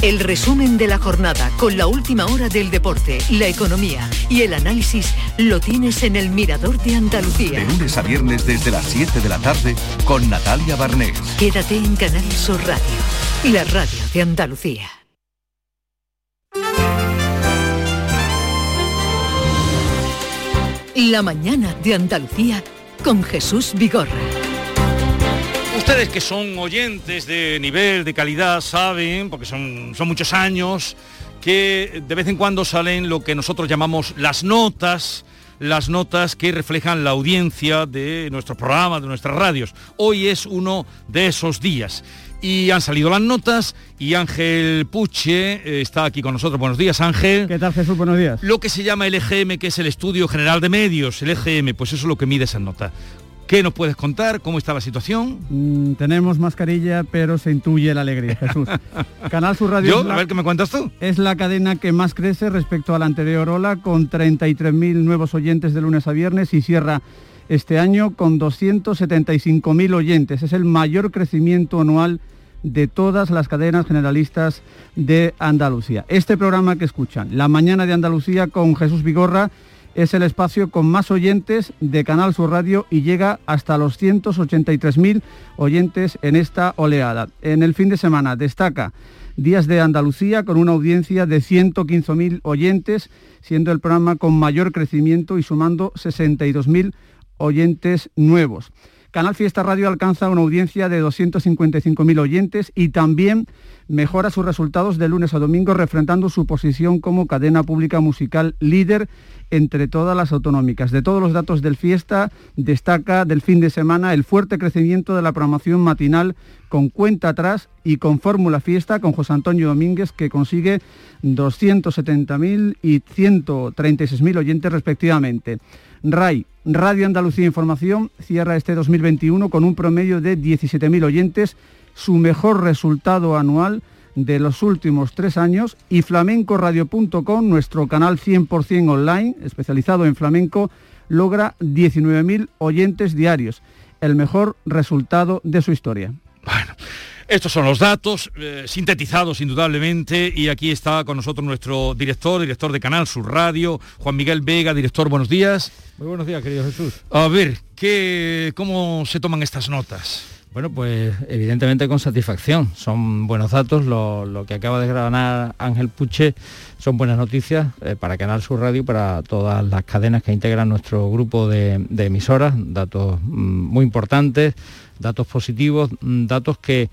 El resumen de la jornada con la última hora del deporte, la economía y el análisis lo tienes en el Mirador de Andalucía. De lunes a viernes desde las 7 de la tarde con Natalia Barnés. Quédate en Canal Sur Radio, la radio de Andalucía. La mañana de Andalucía con Jesús Vigorra. Ustedes que son oyentes de nivel, de calidad, saben, porque son, son muchos años, que de vez en cuando salen lo que nosotros llamamos las notas, las notas que reflejan la audiencia de nuestros programas, de nuestras radios. Hoy es uno de esos días. Y han salido las notas y Ángel Puche eh, está aquí con nosotros. Buenos días, Ángel. ¿Qué tal, Jesús? Buenos días. Lo que se llama el EGM, que es el Estudio General de Medios, el EGM, pues eso es lo que mide esa nota. ¿Qué nos puedes contar? ¿Cómo está la situación? Mm, tenemos mascarilla, pero se intuye la alegría, Jesús. Canal Sur Radio. ¿Yo? la- A ver, ¿qué me cuentas tú? Es la cadena que más crece respecto a la anterior ola, con 33.000 nuevos oyentes de lunes a viernes y cierra este año con 275.000 oyentes. Es el mayor crecimiento anual de todas las cadenas generalistas de Andalucía. Este programa que escuchan, La Mañana de Andalucía con Jesús Vigorra, es el espacio con más oyentes de Canal Sur Radio y llega hasta los 183.000 oyentes en esta oleada. En el fin de semana destaca Días de Andalucía con una audiencia de 115.000 oyentes, siendo el programa con mayor crecimiento y sumando 62.000 oyentes nuevos. Canal Fiesta Radio alcanza una audiencia de 255.000 oyentes y también mejora sus resultados de lunes a domingo, refrendando su posición como cadena pública musical líder entre todas las autonómicas. De todos los datos del Fiesta, destaca del fin de semana el fuerte crecimiento de la programación matinal con cuenta atrás y con Fórmula Fiesta con José Antonio Domínguez, que consigue 270.000 y 136.000 oyentes respectivamente. RAI, Radio Andalucía Información, cierra este 2021 con un promedio de 17.000 oyentes, su mejor resultado anual de los últimos tres años y flamencoradio.com, nuestro canal 100% online, especializado en flamenco, logra 19.000 oyentes diarios, el mejor resultado de su historia. Estos son los datos, eh, sintetizados indudablemente, y aquí está con nosotros nuestro director, director de Canal Sur Radio, Juan Miguel Vega, director, buenos días. Muy buenos días, querido Jesús. A ver, ¿qué, ¿cómo se toman estas notas? Bueno, pues evidentemente con satisfacción. Son buenos datos. Lo, lo que acaba de grabar Ángel Puche son buenas noticias eh, para Canal Sur Radio y para todas las cadenas que integran nuestro grupo de, de emisoras. Datos mm, muy importantes, datos positivos, mm, datos que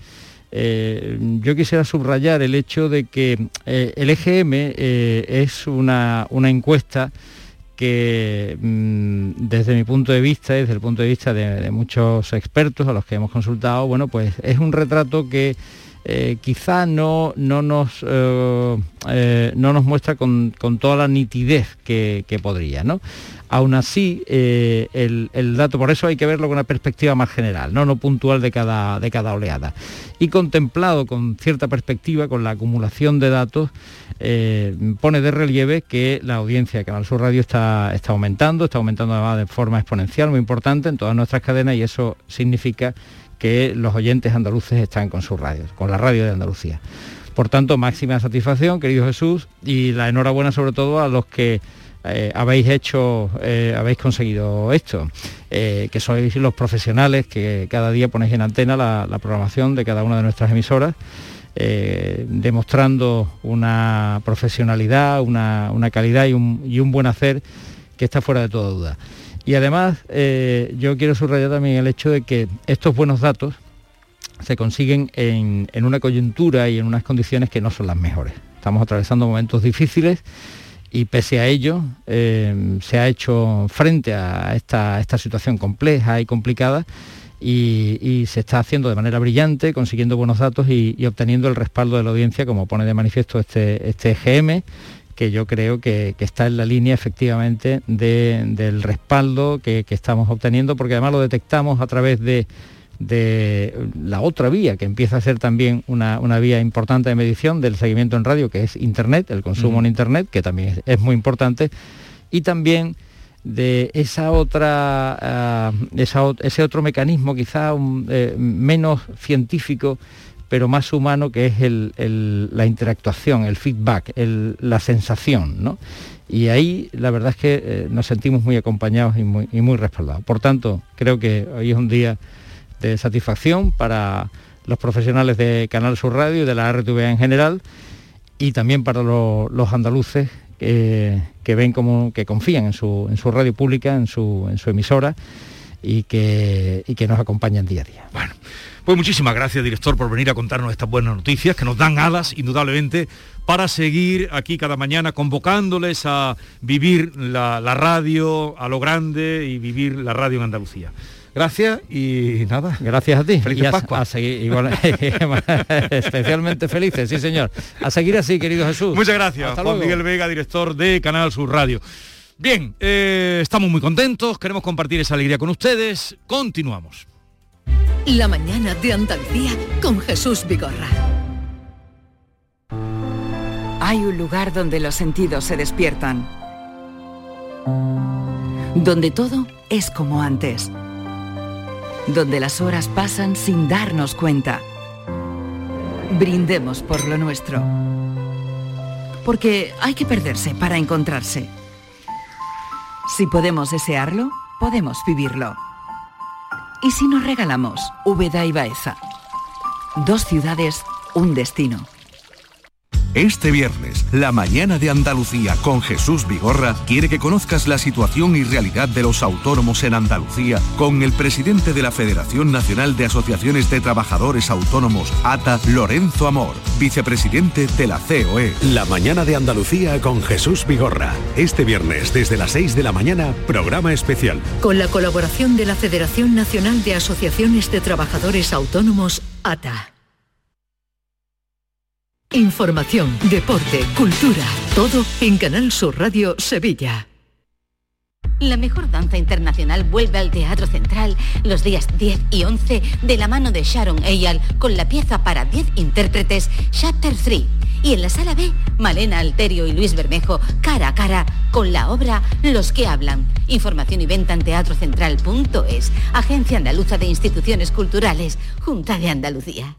eh, yo quisiera subrayar el hecho de que eh, el EGM eh, es una, una encuesta que mm, desde mi punto de vista, desde el punto de vista de, de muchos expertos a los que hemos consultado, bueno, pues es un retrato que eh, quizá no, no, nos, eh, eh, no nos muestra con, con toda la nitidez que, que podría, ¿no? Aún así, eh, el, el dato, por eso hay que verlo con una perspectiva más general, no, no puntual de cada, de cada oleada. Y contemplado con cierta perspectiva, con la acumulación de datos, pone de relieve que la audiencia de Canal Sur Radio está, está aumentando, está aumentando además de forma exponencial, muy importante en todas nuestras cadenas y eso significa que los oyentes andaluces están con sus radios, con la radio de Andalucía. Por tanto, máxima satisfacción, querido Jesús, y la enhorabuena sobre todo a los que eh, habéis hecho, eh, habéis conseguido esto, que sois los profesionales que cada día ponéis en antena la, programación de cada una de nuestras emisoras. demostrando una profesionalidad, una, calidad y un, buen hacer que está fuera de toda duda. Y además yo quiero subrayar también el hecho de que estos buenos datos se consiguen en, una coyuntura y en unas condiciones que no son las mejores. Estamos atravesando momentos difíciles y pese a ello eh, se ha hecho frente a esta, situación compleja y complicada y, se está haciendo de manera brillante, consiguiendo buenos datos y, obteniendo el respaldo de la audiencia, como pone de manifiesto este, este EGM, que yo creo que, está en la línea efectivamente del respaldo que estamos obteniendo, porque además lo detectamos a través de de la otra vía, que empieza a ser también una, vía importante de medición del seguimiento en radio, que es Internet, el consumo en Internet, que también es, muy importante, y también de esa otra, ah, ese otro mecanismo quizá eh, menos científico, pero más humano, que es la interactuación, el feedback, la sensación. ¿no? Y ahí la verdad es que eh, nos sentimos muy acompañados y muy, respaldados. Por tanto, creo que hoy es un día de satisfacción para los profesionales de Canal Sur Radio y de la RTV en general y también para los andaluces que ven como que confían en su, radio pública, en su, en su emisora y que, y que nos acompañan día a día. Bueno, pues muchísimas gracias, director, por venir a contarnos estas buenas noticias que nos dan alas, indudablemente, para seguir aquí cada mañana convocándoles a vivir la radio a lo grande y vivir la radio en Andalucía. Gracias y nada. Gracias a ti. Feliz Pascua. A seguir, especialmente felices, sí señor. A seguir así, querido Jesús. Muchas gracias, Juan Miguel Vega, director de Canal Sur Radio. Bien, eh, estamos muy contentos, queremos compartir esa alegría con ustedes. Continuamos. La mañana de Andalucía con Jesús Vigorra. Hay un lugar donde los sentidos se despiertan. Donde todo es como antes donde las horas pasan sin darnos cuenta. Brindemos por lo nuestro. Porque hay que perderse para encontrarse. Si podemos desearlo, podemos vivirlo. ¿Y si nos regalamos Úbeda y Baeza? Dos ciudades, un destino. Este viernes, la mañana de Andalucía con Jesús Vigorra quiere que conozcas la situación y realidad de los autónomos en Andalucía con el presidente de la Federación Nacional de Asociaciones de Trabajadores Autónomos, ATA, Lorenzo Amor, vicepresidente de la COE. La mañana de Andalucía con Jesús Vigorra. Este viernes, desde las 6 de la mañana, programa especial. Con la colaboración de la Federación Nacional de Asociaciones de Trabajadores Autónomos, ATA. Información, deporte, cultura, todo en Canal Sur Radio Sevilla. La mejor danza internacional vuelve al Teatro Central los días 10 y 11 de la mano de Sharon Eyal con la pieza para 10 intérpretes Chapter 3. Y en la sala B, Malena Alterio y Luis Bermejo cara a cara con la obra Los que hablan. Información y venta en teatrocentral.es, Agencia Andaluza de Instituciones Culturales, Junta de Andalucía.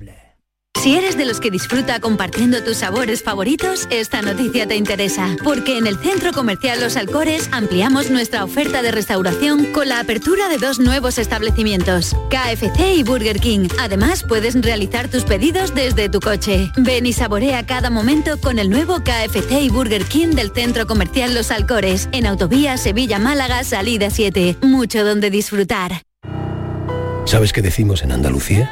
Si eres de los que disfruta compartiendo tus sabores favoritos, esta noticia te interesa, porque en el Centro Comercial Los Alcores ampliamos nuestra oferta de restauración con la apertura de dos nuevos establecimientos, KFC y Burger King. Además, puedes realizar tus pedidos desde tu coche. Ven y saborea cada momento con el nuevo KFC y Burger King del Centro Comercial Los Alcores, en Autovía Sevilla-Málaga, salida 7. Mucho donde disfrutar. ¿Sabes qué decimos en Andalucía?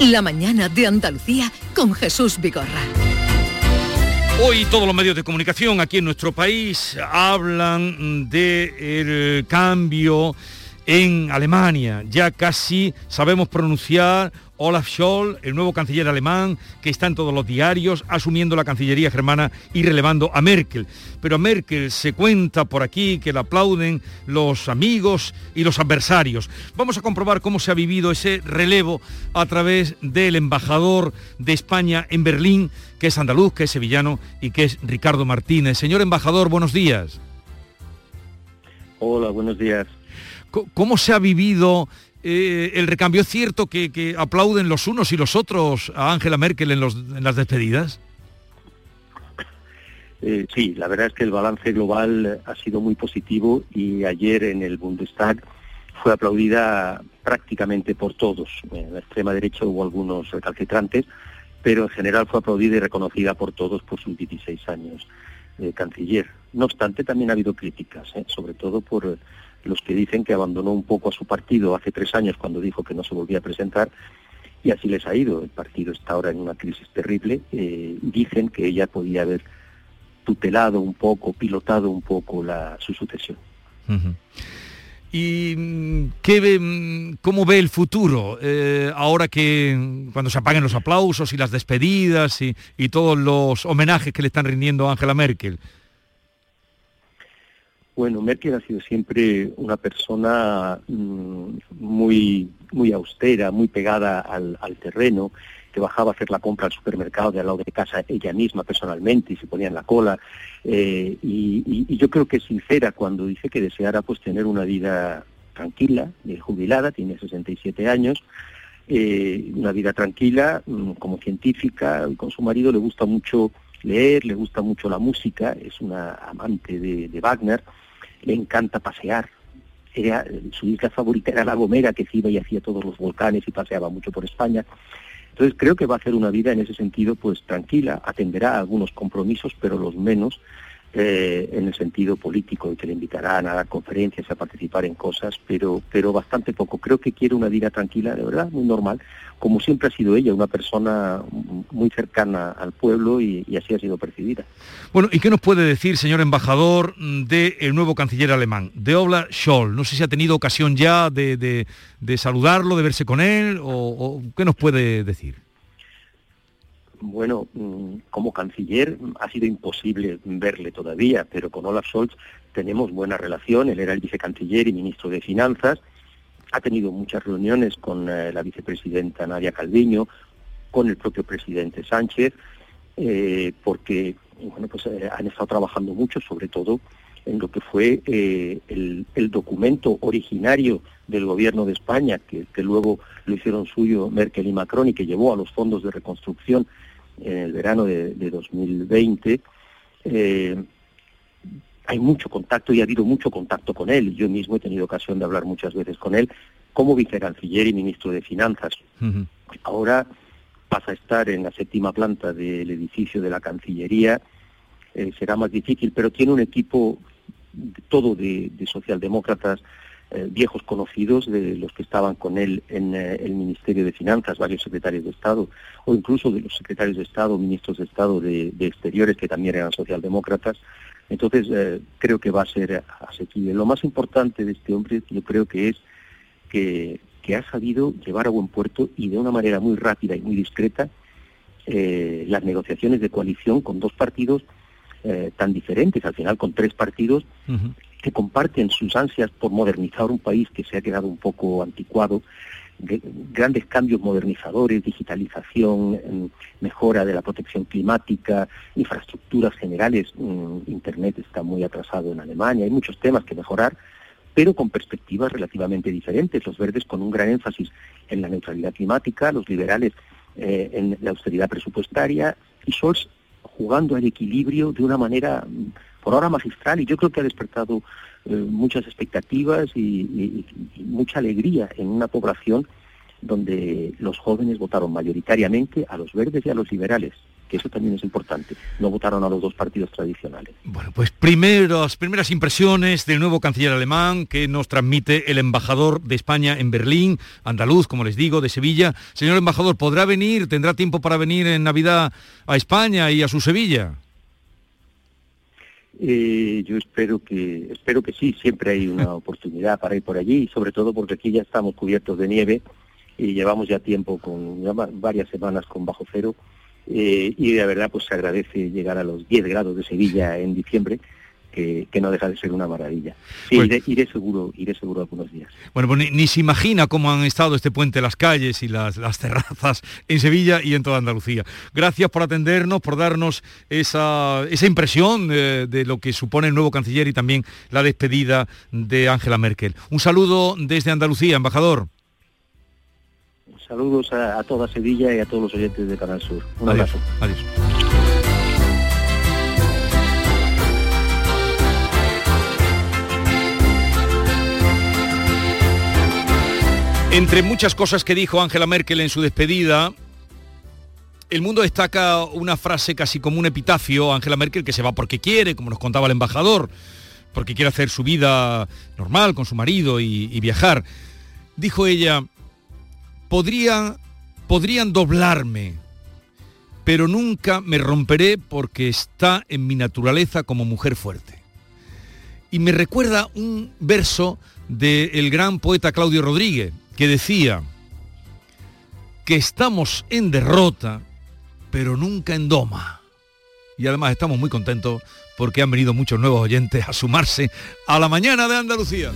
La mañana de Andalucía con Jesús Vigorra. Hoy todos los medios de comunicación aquí en nuestro país hablan del cambio en Alemania. Ya casi sabemos pronunciar Olaf Scholz, el nuevo canciller alemán, que está en todos los diarios, asumiendo la Cancillería germana y relevando a Merkel. Pero a Merkel se cuenta por aquí que la aplauden los amigos y los adversarios. Vamos a comprobar cómo se ha vivido ese relevo a través del embajador de España en Berlín, que es andaluz, que es sevillano y que es Ricardo Martínez. Señor embajador, buenos días. Hola, buenos días. ¿Cómo se ha vivido eh, el recambio? ¿Es cierto que, aplauden los unos y los otros a Angela Merkel en, las despedidas? Eh, sí, la verdad es que el balance global ha sido muy positivo y ayer en el Bundestag fue aplaudida prácticamente por todos. En la extrema derecha hubo algunos recalcitrantes, pero en general fue aplaudida y reconocida por todos por sus 16 años de canciller. No obstante, también ha habido críticas, ¿eh? sobre todo por los que dicen que abandonó un poco a su partido hace tres años cuando dijo que no se volvía a presentar y así les ha ido. El partido está ahora en una crisis terrible. Eh, dicen que ella podía haber tutelado un poco, pilotado un poco la, su sucesión. ¿Y mm, qué mm, cómo ve el futuro eh, ahora que cuando se apaguen los aplausos y las despedidas y, y todos los homenajes que le están rindiendo a Angela Merkel? Bueno, Merkel ha sido siempre una persona mm, muy, muy austera, muy pegada al, terreno, que bajaba a hacer la compra al supermercado de al lado de casa ella misma personalmente y se ponía en la cola. Eh, y, yo creo que es sincera cuando dice que deseara pues tener una vida tranquila, jubilada, tiene 67 años, eh, una vida tranquila mm, como científica y con su marido le gusta mucho leer, le gusta mucho la música, es una amante de Wagner le encanta pasear. Era, su isla favorita era La Gomera, que iba y hacía todos los volcanes y paseaba mucho por España. Entonces creo que va a hacer una vida en ese sentido pues tranquila, atenderá algunos compromisos, pero los menos eh, en el sentido político, y que le invitarán a dar conferencias, a participar en cosas, pero, pero bastante poco. Creo que quiere una vida tranquila, de verdad, muy normal, como siempre ha sido ella, una persona muy cercana al pueblo y, así ha sido percibida. Bueno, ¿y qué nos puede decir, señor embajador, del nuevo canciller alemán, de Olaf Scholz? No sé si ha tenido ocasión ya de, saludarlo, de verse con él, o qué nos puede decir bueno, mm, como canciller ha sido imposible verle todavía, pero con Olaf Scholz tenemos buena relación. Él era el vicecanciller y ministro de Finanzas. Ha tenido muchas reuniones con eh, la vicepresidenta Nadia Calviño, con el propio presidente Sánchez, eh, porque bueno, pues, eh, han estado trabajando mucho, sobre todo en lo que fue el, documento originario del gobierno de España, que, que, luego lo hicieron suyo Merkel y Macron y que llevó a los fondos de reconstrucción en el verano de, 2020, eh, hay mucho contacto y ha habido mucho contacto con él. Yo mismo he tenido ocasión de hablar muchas veces con él como vicecanciller y ministro de Finanzas. Ahora pasa a estar en la séptima planta del edificio de la Cancillería. Eh, será más difícil, pero tiene un equipo todo de socialdemócratas eh, viejos conocidos de los que estaban con él en eh, el Ministerio de Finanzas, varios secretarios de Estado, o incluso de los secretarios de Estado, ministros de Estado de, Exteriores, que también eran socialdemócratas. Entonces, eh, creo que va a ser asequible. Lo más importante de este hombre, yo creo que es que, que ha sabido llevar a buen puerto y de una manera muy rápida y muy discreta las negociaciones de coalición con dos partidos tan diferentes, al final con tres partidos que comparten sus ansias por modernizar un país que se ha quedado un poco anticuado, grandes cambios modernizadores, digitalización, mejora de la protección climática, infraestructuras generales, mm, Internet está muy atrasado en Alemania, hay muchos temas que mejorar, pero con perspectivas relativamente diferentes, los verdes con un gran énfasis en la neutralidad climática, los liberales eh, en la austeridad presupuestaria y Scholz jugando al equilibrio de una manera mm, por ahora magistral y yo creo que ha despertado eh, muchas expectativas y, mucha alegría en una población donde los jóvenes votaron mayoritariamente a los verdes y a los liberales. que eso también es importante. No votaron a los dos partidos tradicionales. Bueno, pues primeros, primeras impresiones del nuevo canciller alemán que nos transmite el embajador de España en Berlín, andaluz, como les digo, de Sevilla. Señor embajador, ¿podrá venir, tendrá tiempo para venir en Navidad a España y a su Sevilla? Eh, yo espero que espero que sí, siempre hay una oportunidad para ir por allí, sobre todo porque aquí ya estamos cubiertos de nieve y llevamos ya tiempo con varias semanas con bajo cero eh, y de verdad pues se agradece llegar a los 10 grados de Sevilla en diciembre que, no deja de ser una maravilla. Sí, pues iré, seguro, iré seguro algunos días. Bueno, pues ni, se imagina cómo han estado este puente las calles y las, terrazas en Sevilla y en toda Andalucía. Gracias por atendernos, por darnos esa, esa impresión de, de lo que supone el nuevo canciller y también la despedida de Angela Merkel. Un saludo desde Andalucía, embajador. Saludos a, toda Sevilla y a todos los oyentes de Canal Sur. Un abrazo. Adiós. Entre muchas cosas que dijo Angela Merkel en su despedida, el mundo destaca una frase casi como un epitafio, Angela Merkel, que se va porque quiere, como nos contaba el embajador, porque quiere hacer su vida normal con su marido y viajar. Dijo ella, podrían, podrían doblarme, pero nunca me romperé porque está en mi naturaleza como mujer fuerte. Y me recuerda un verso del gran poeta Claudio Rodríguez, que decía que estamos en derrota, pero nunca en doma. Y además estamos muy contentos porque han venido muchos nuevos oyentes a sumarse a la mañana de Andalucía.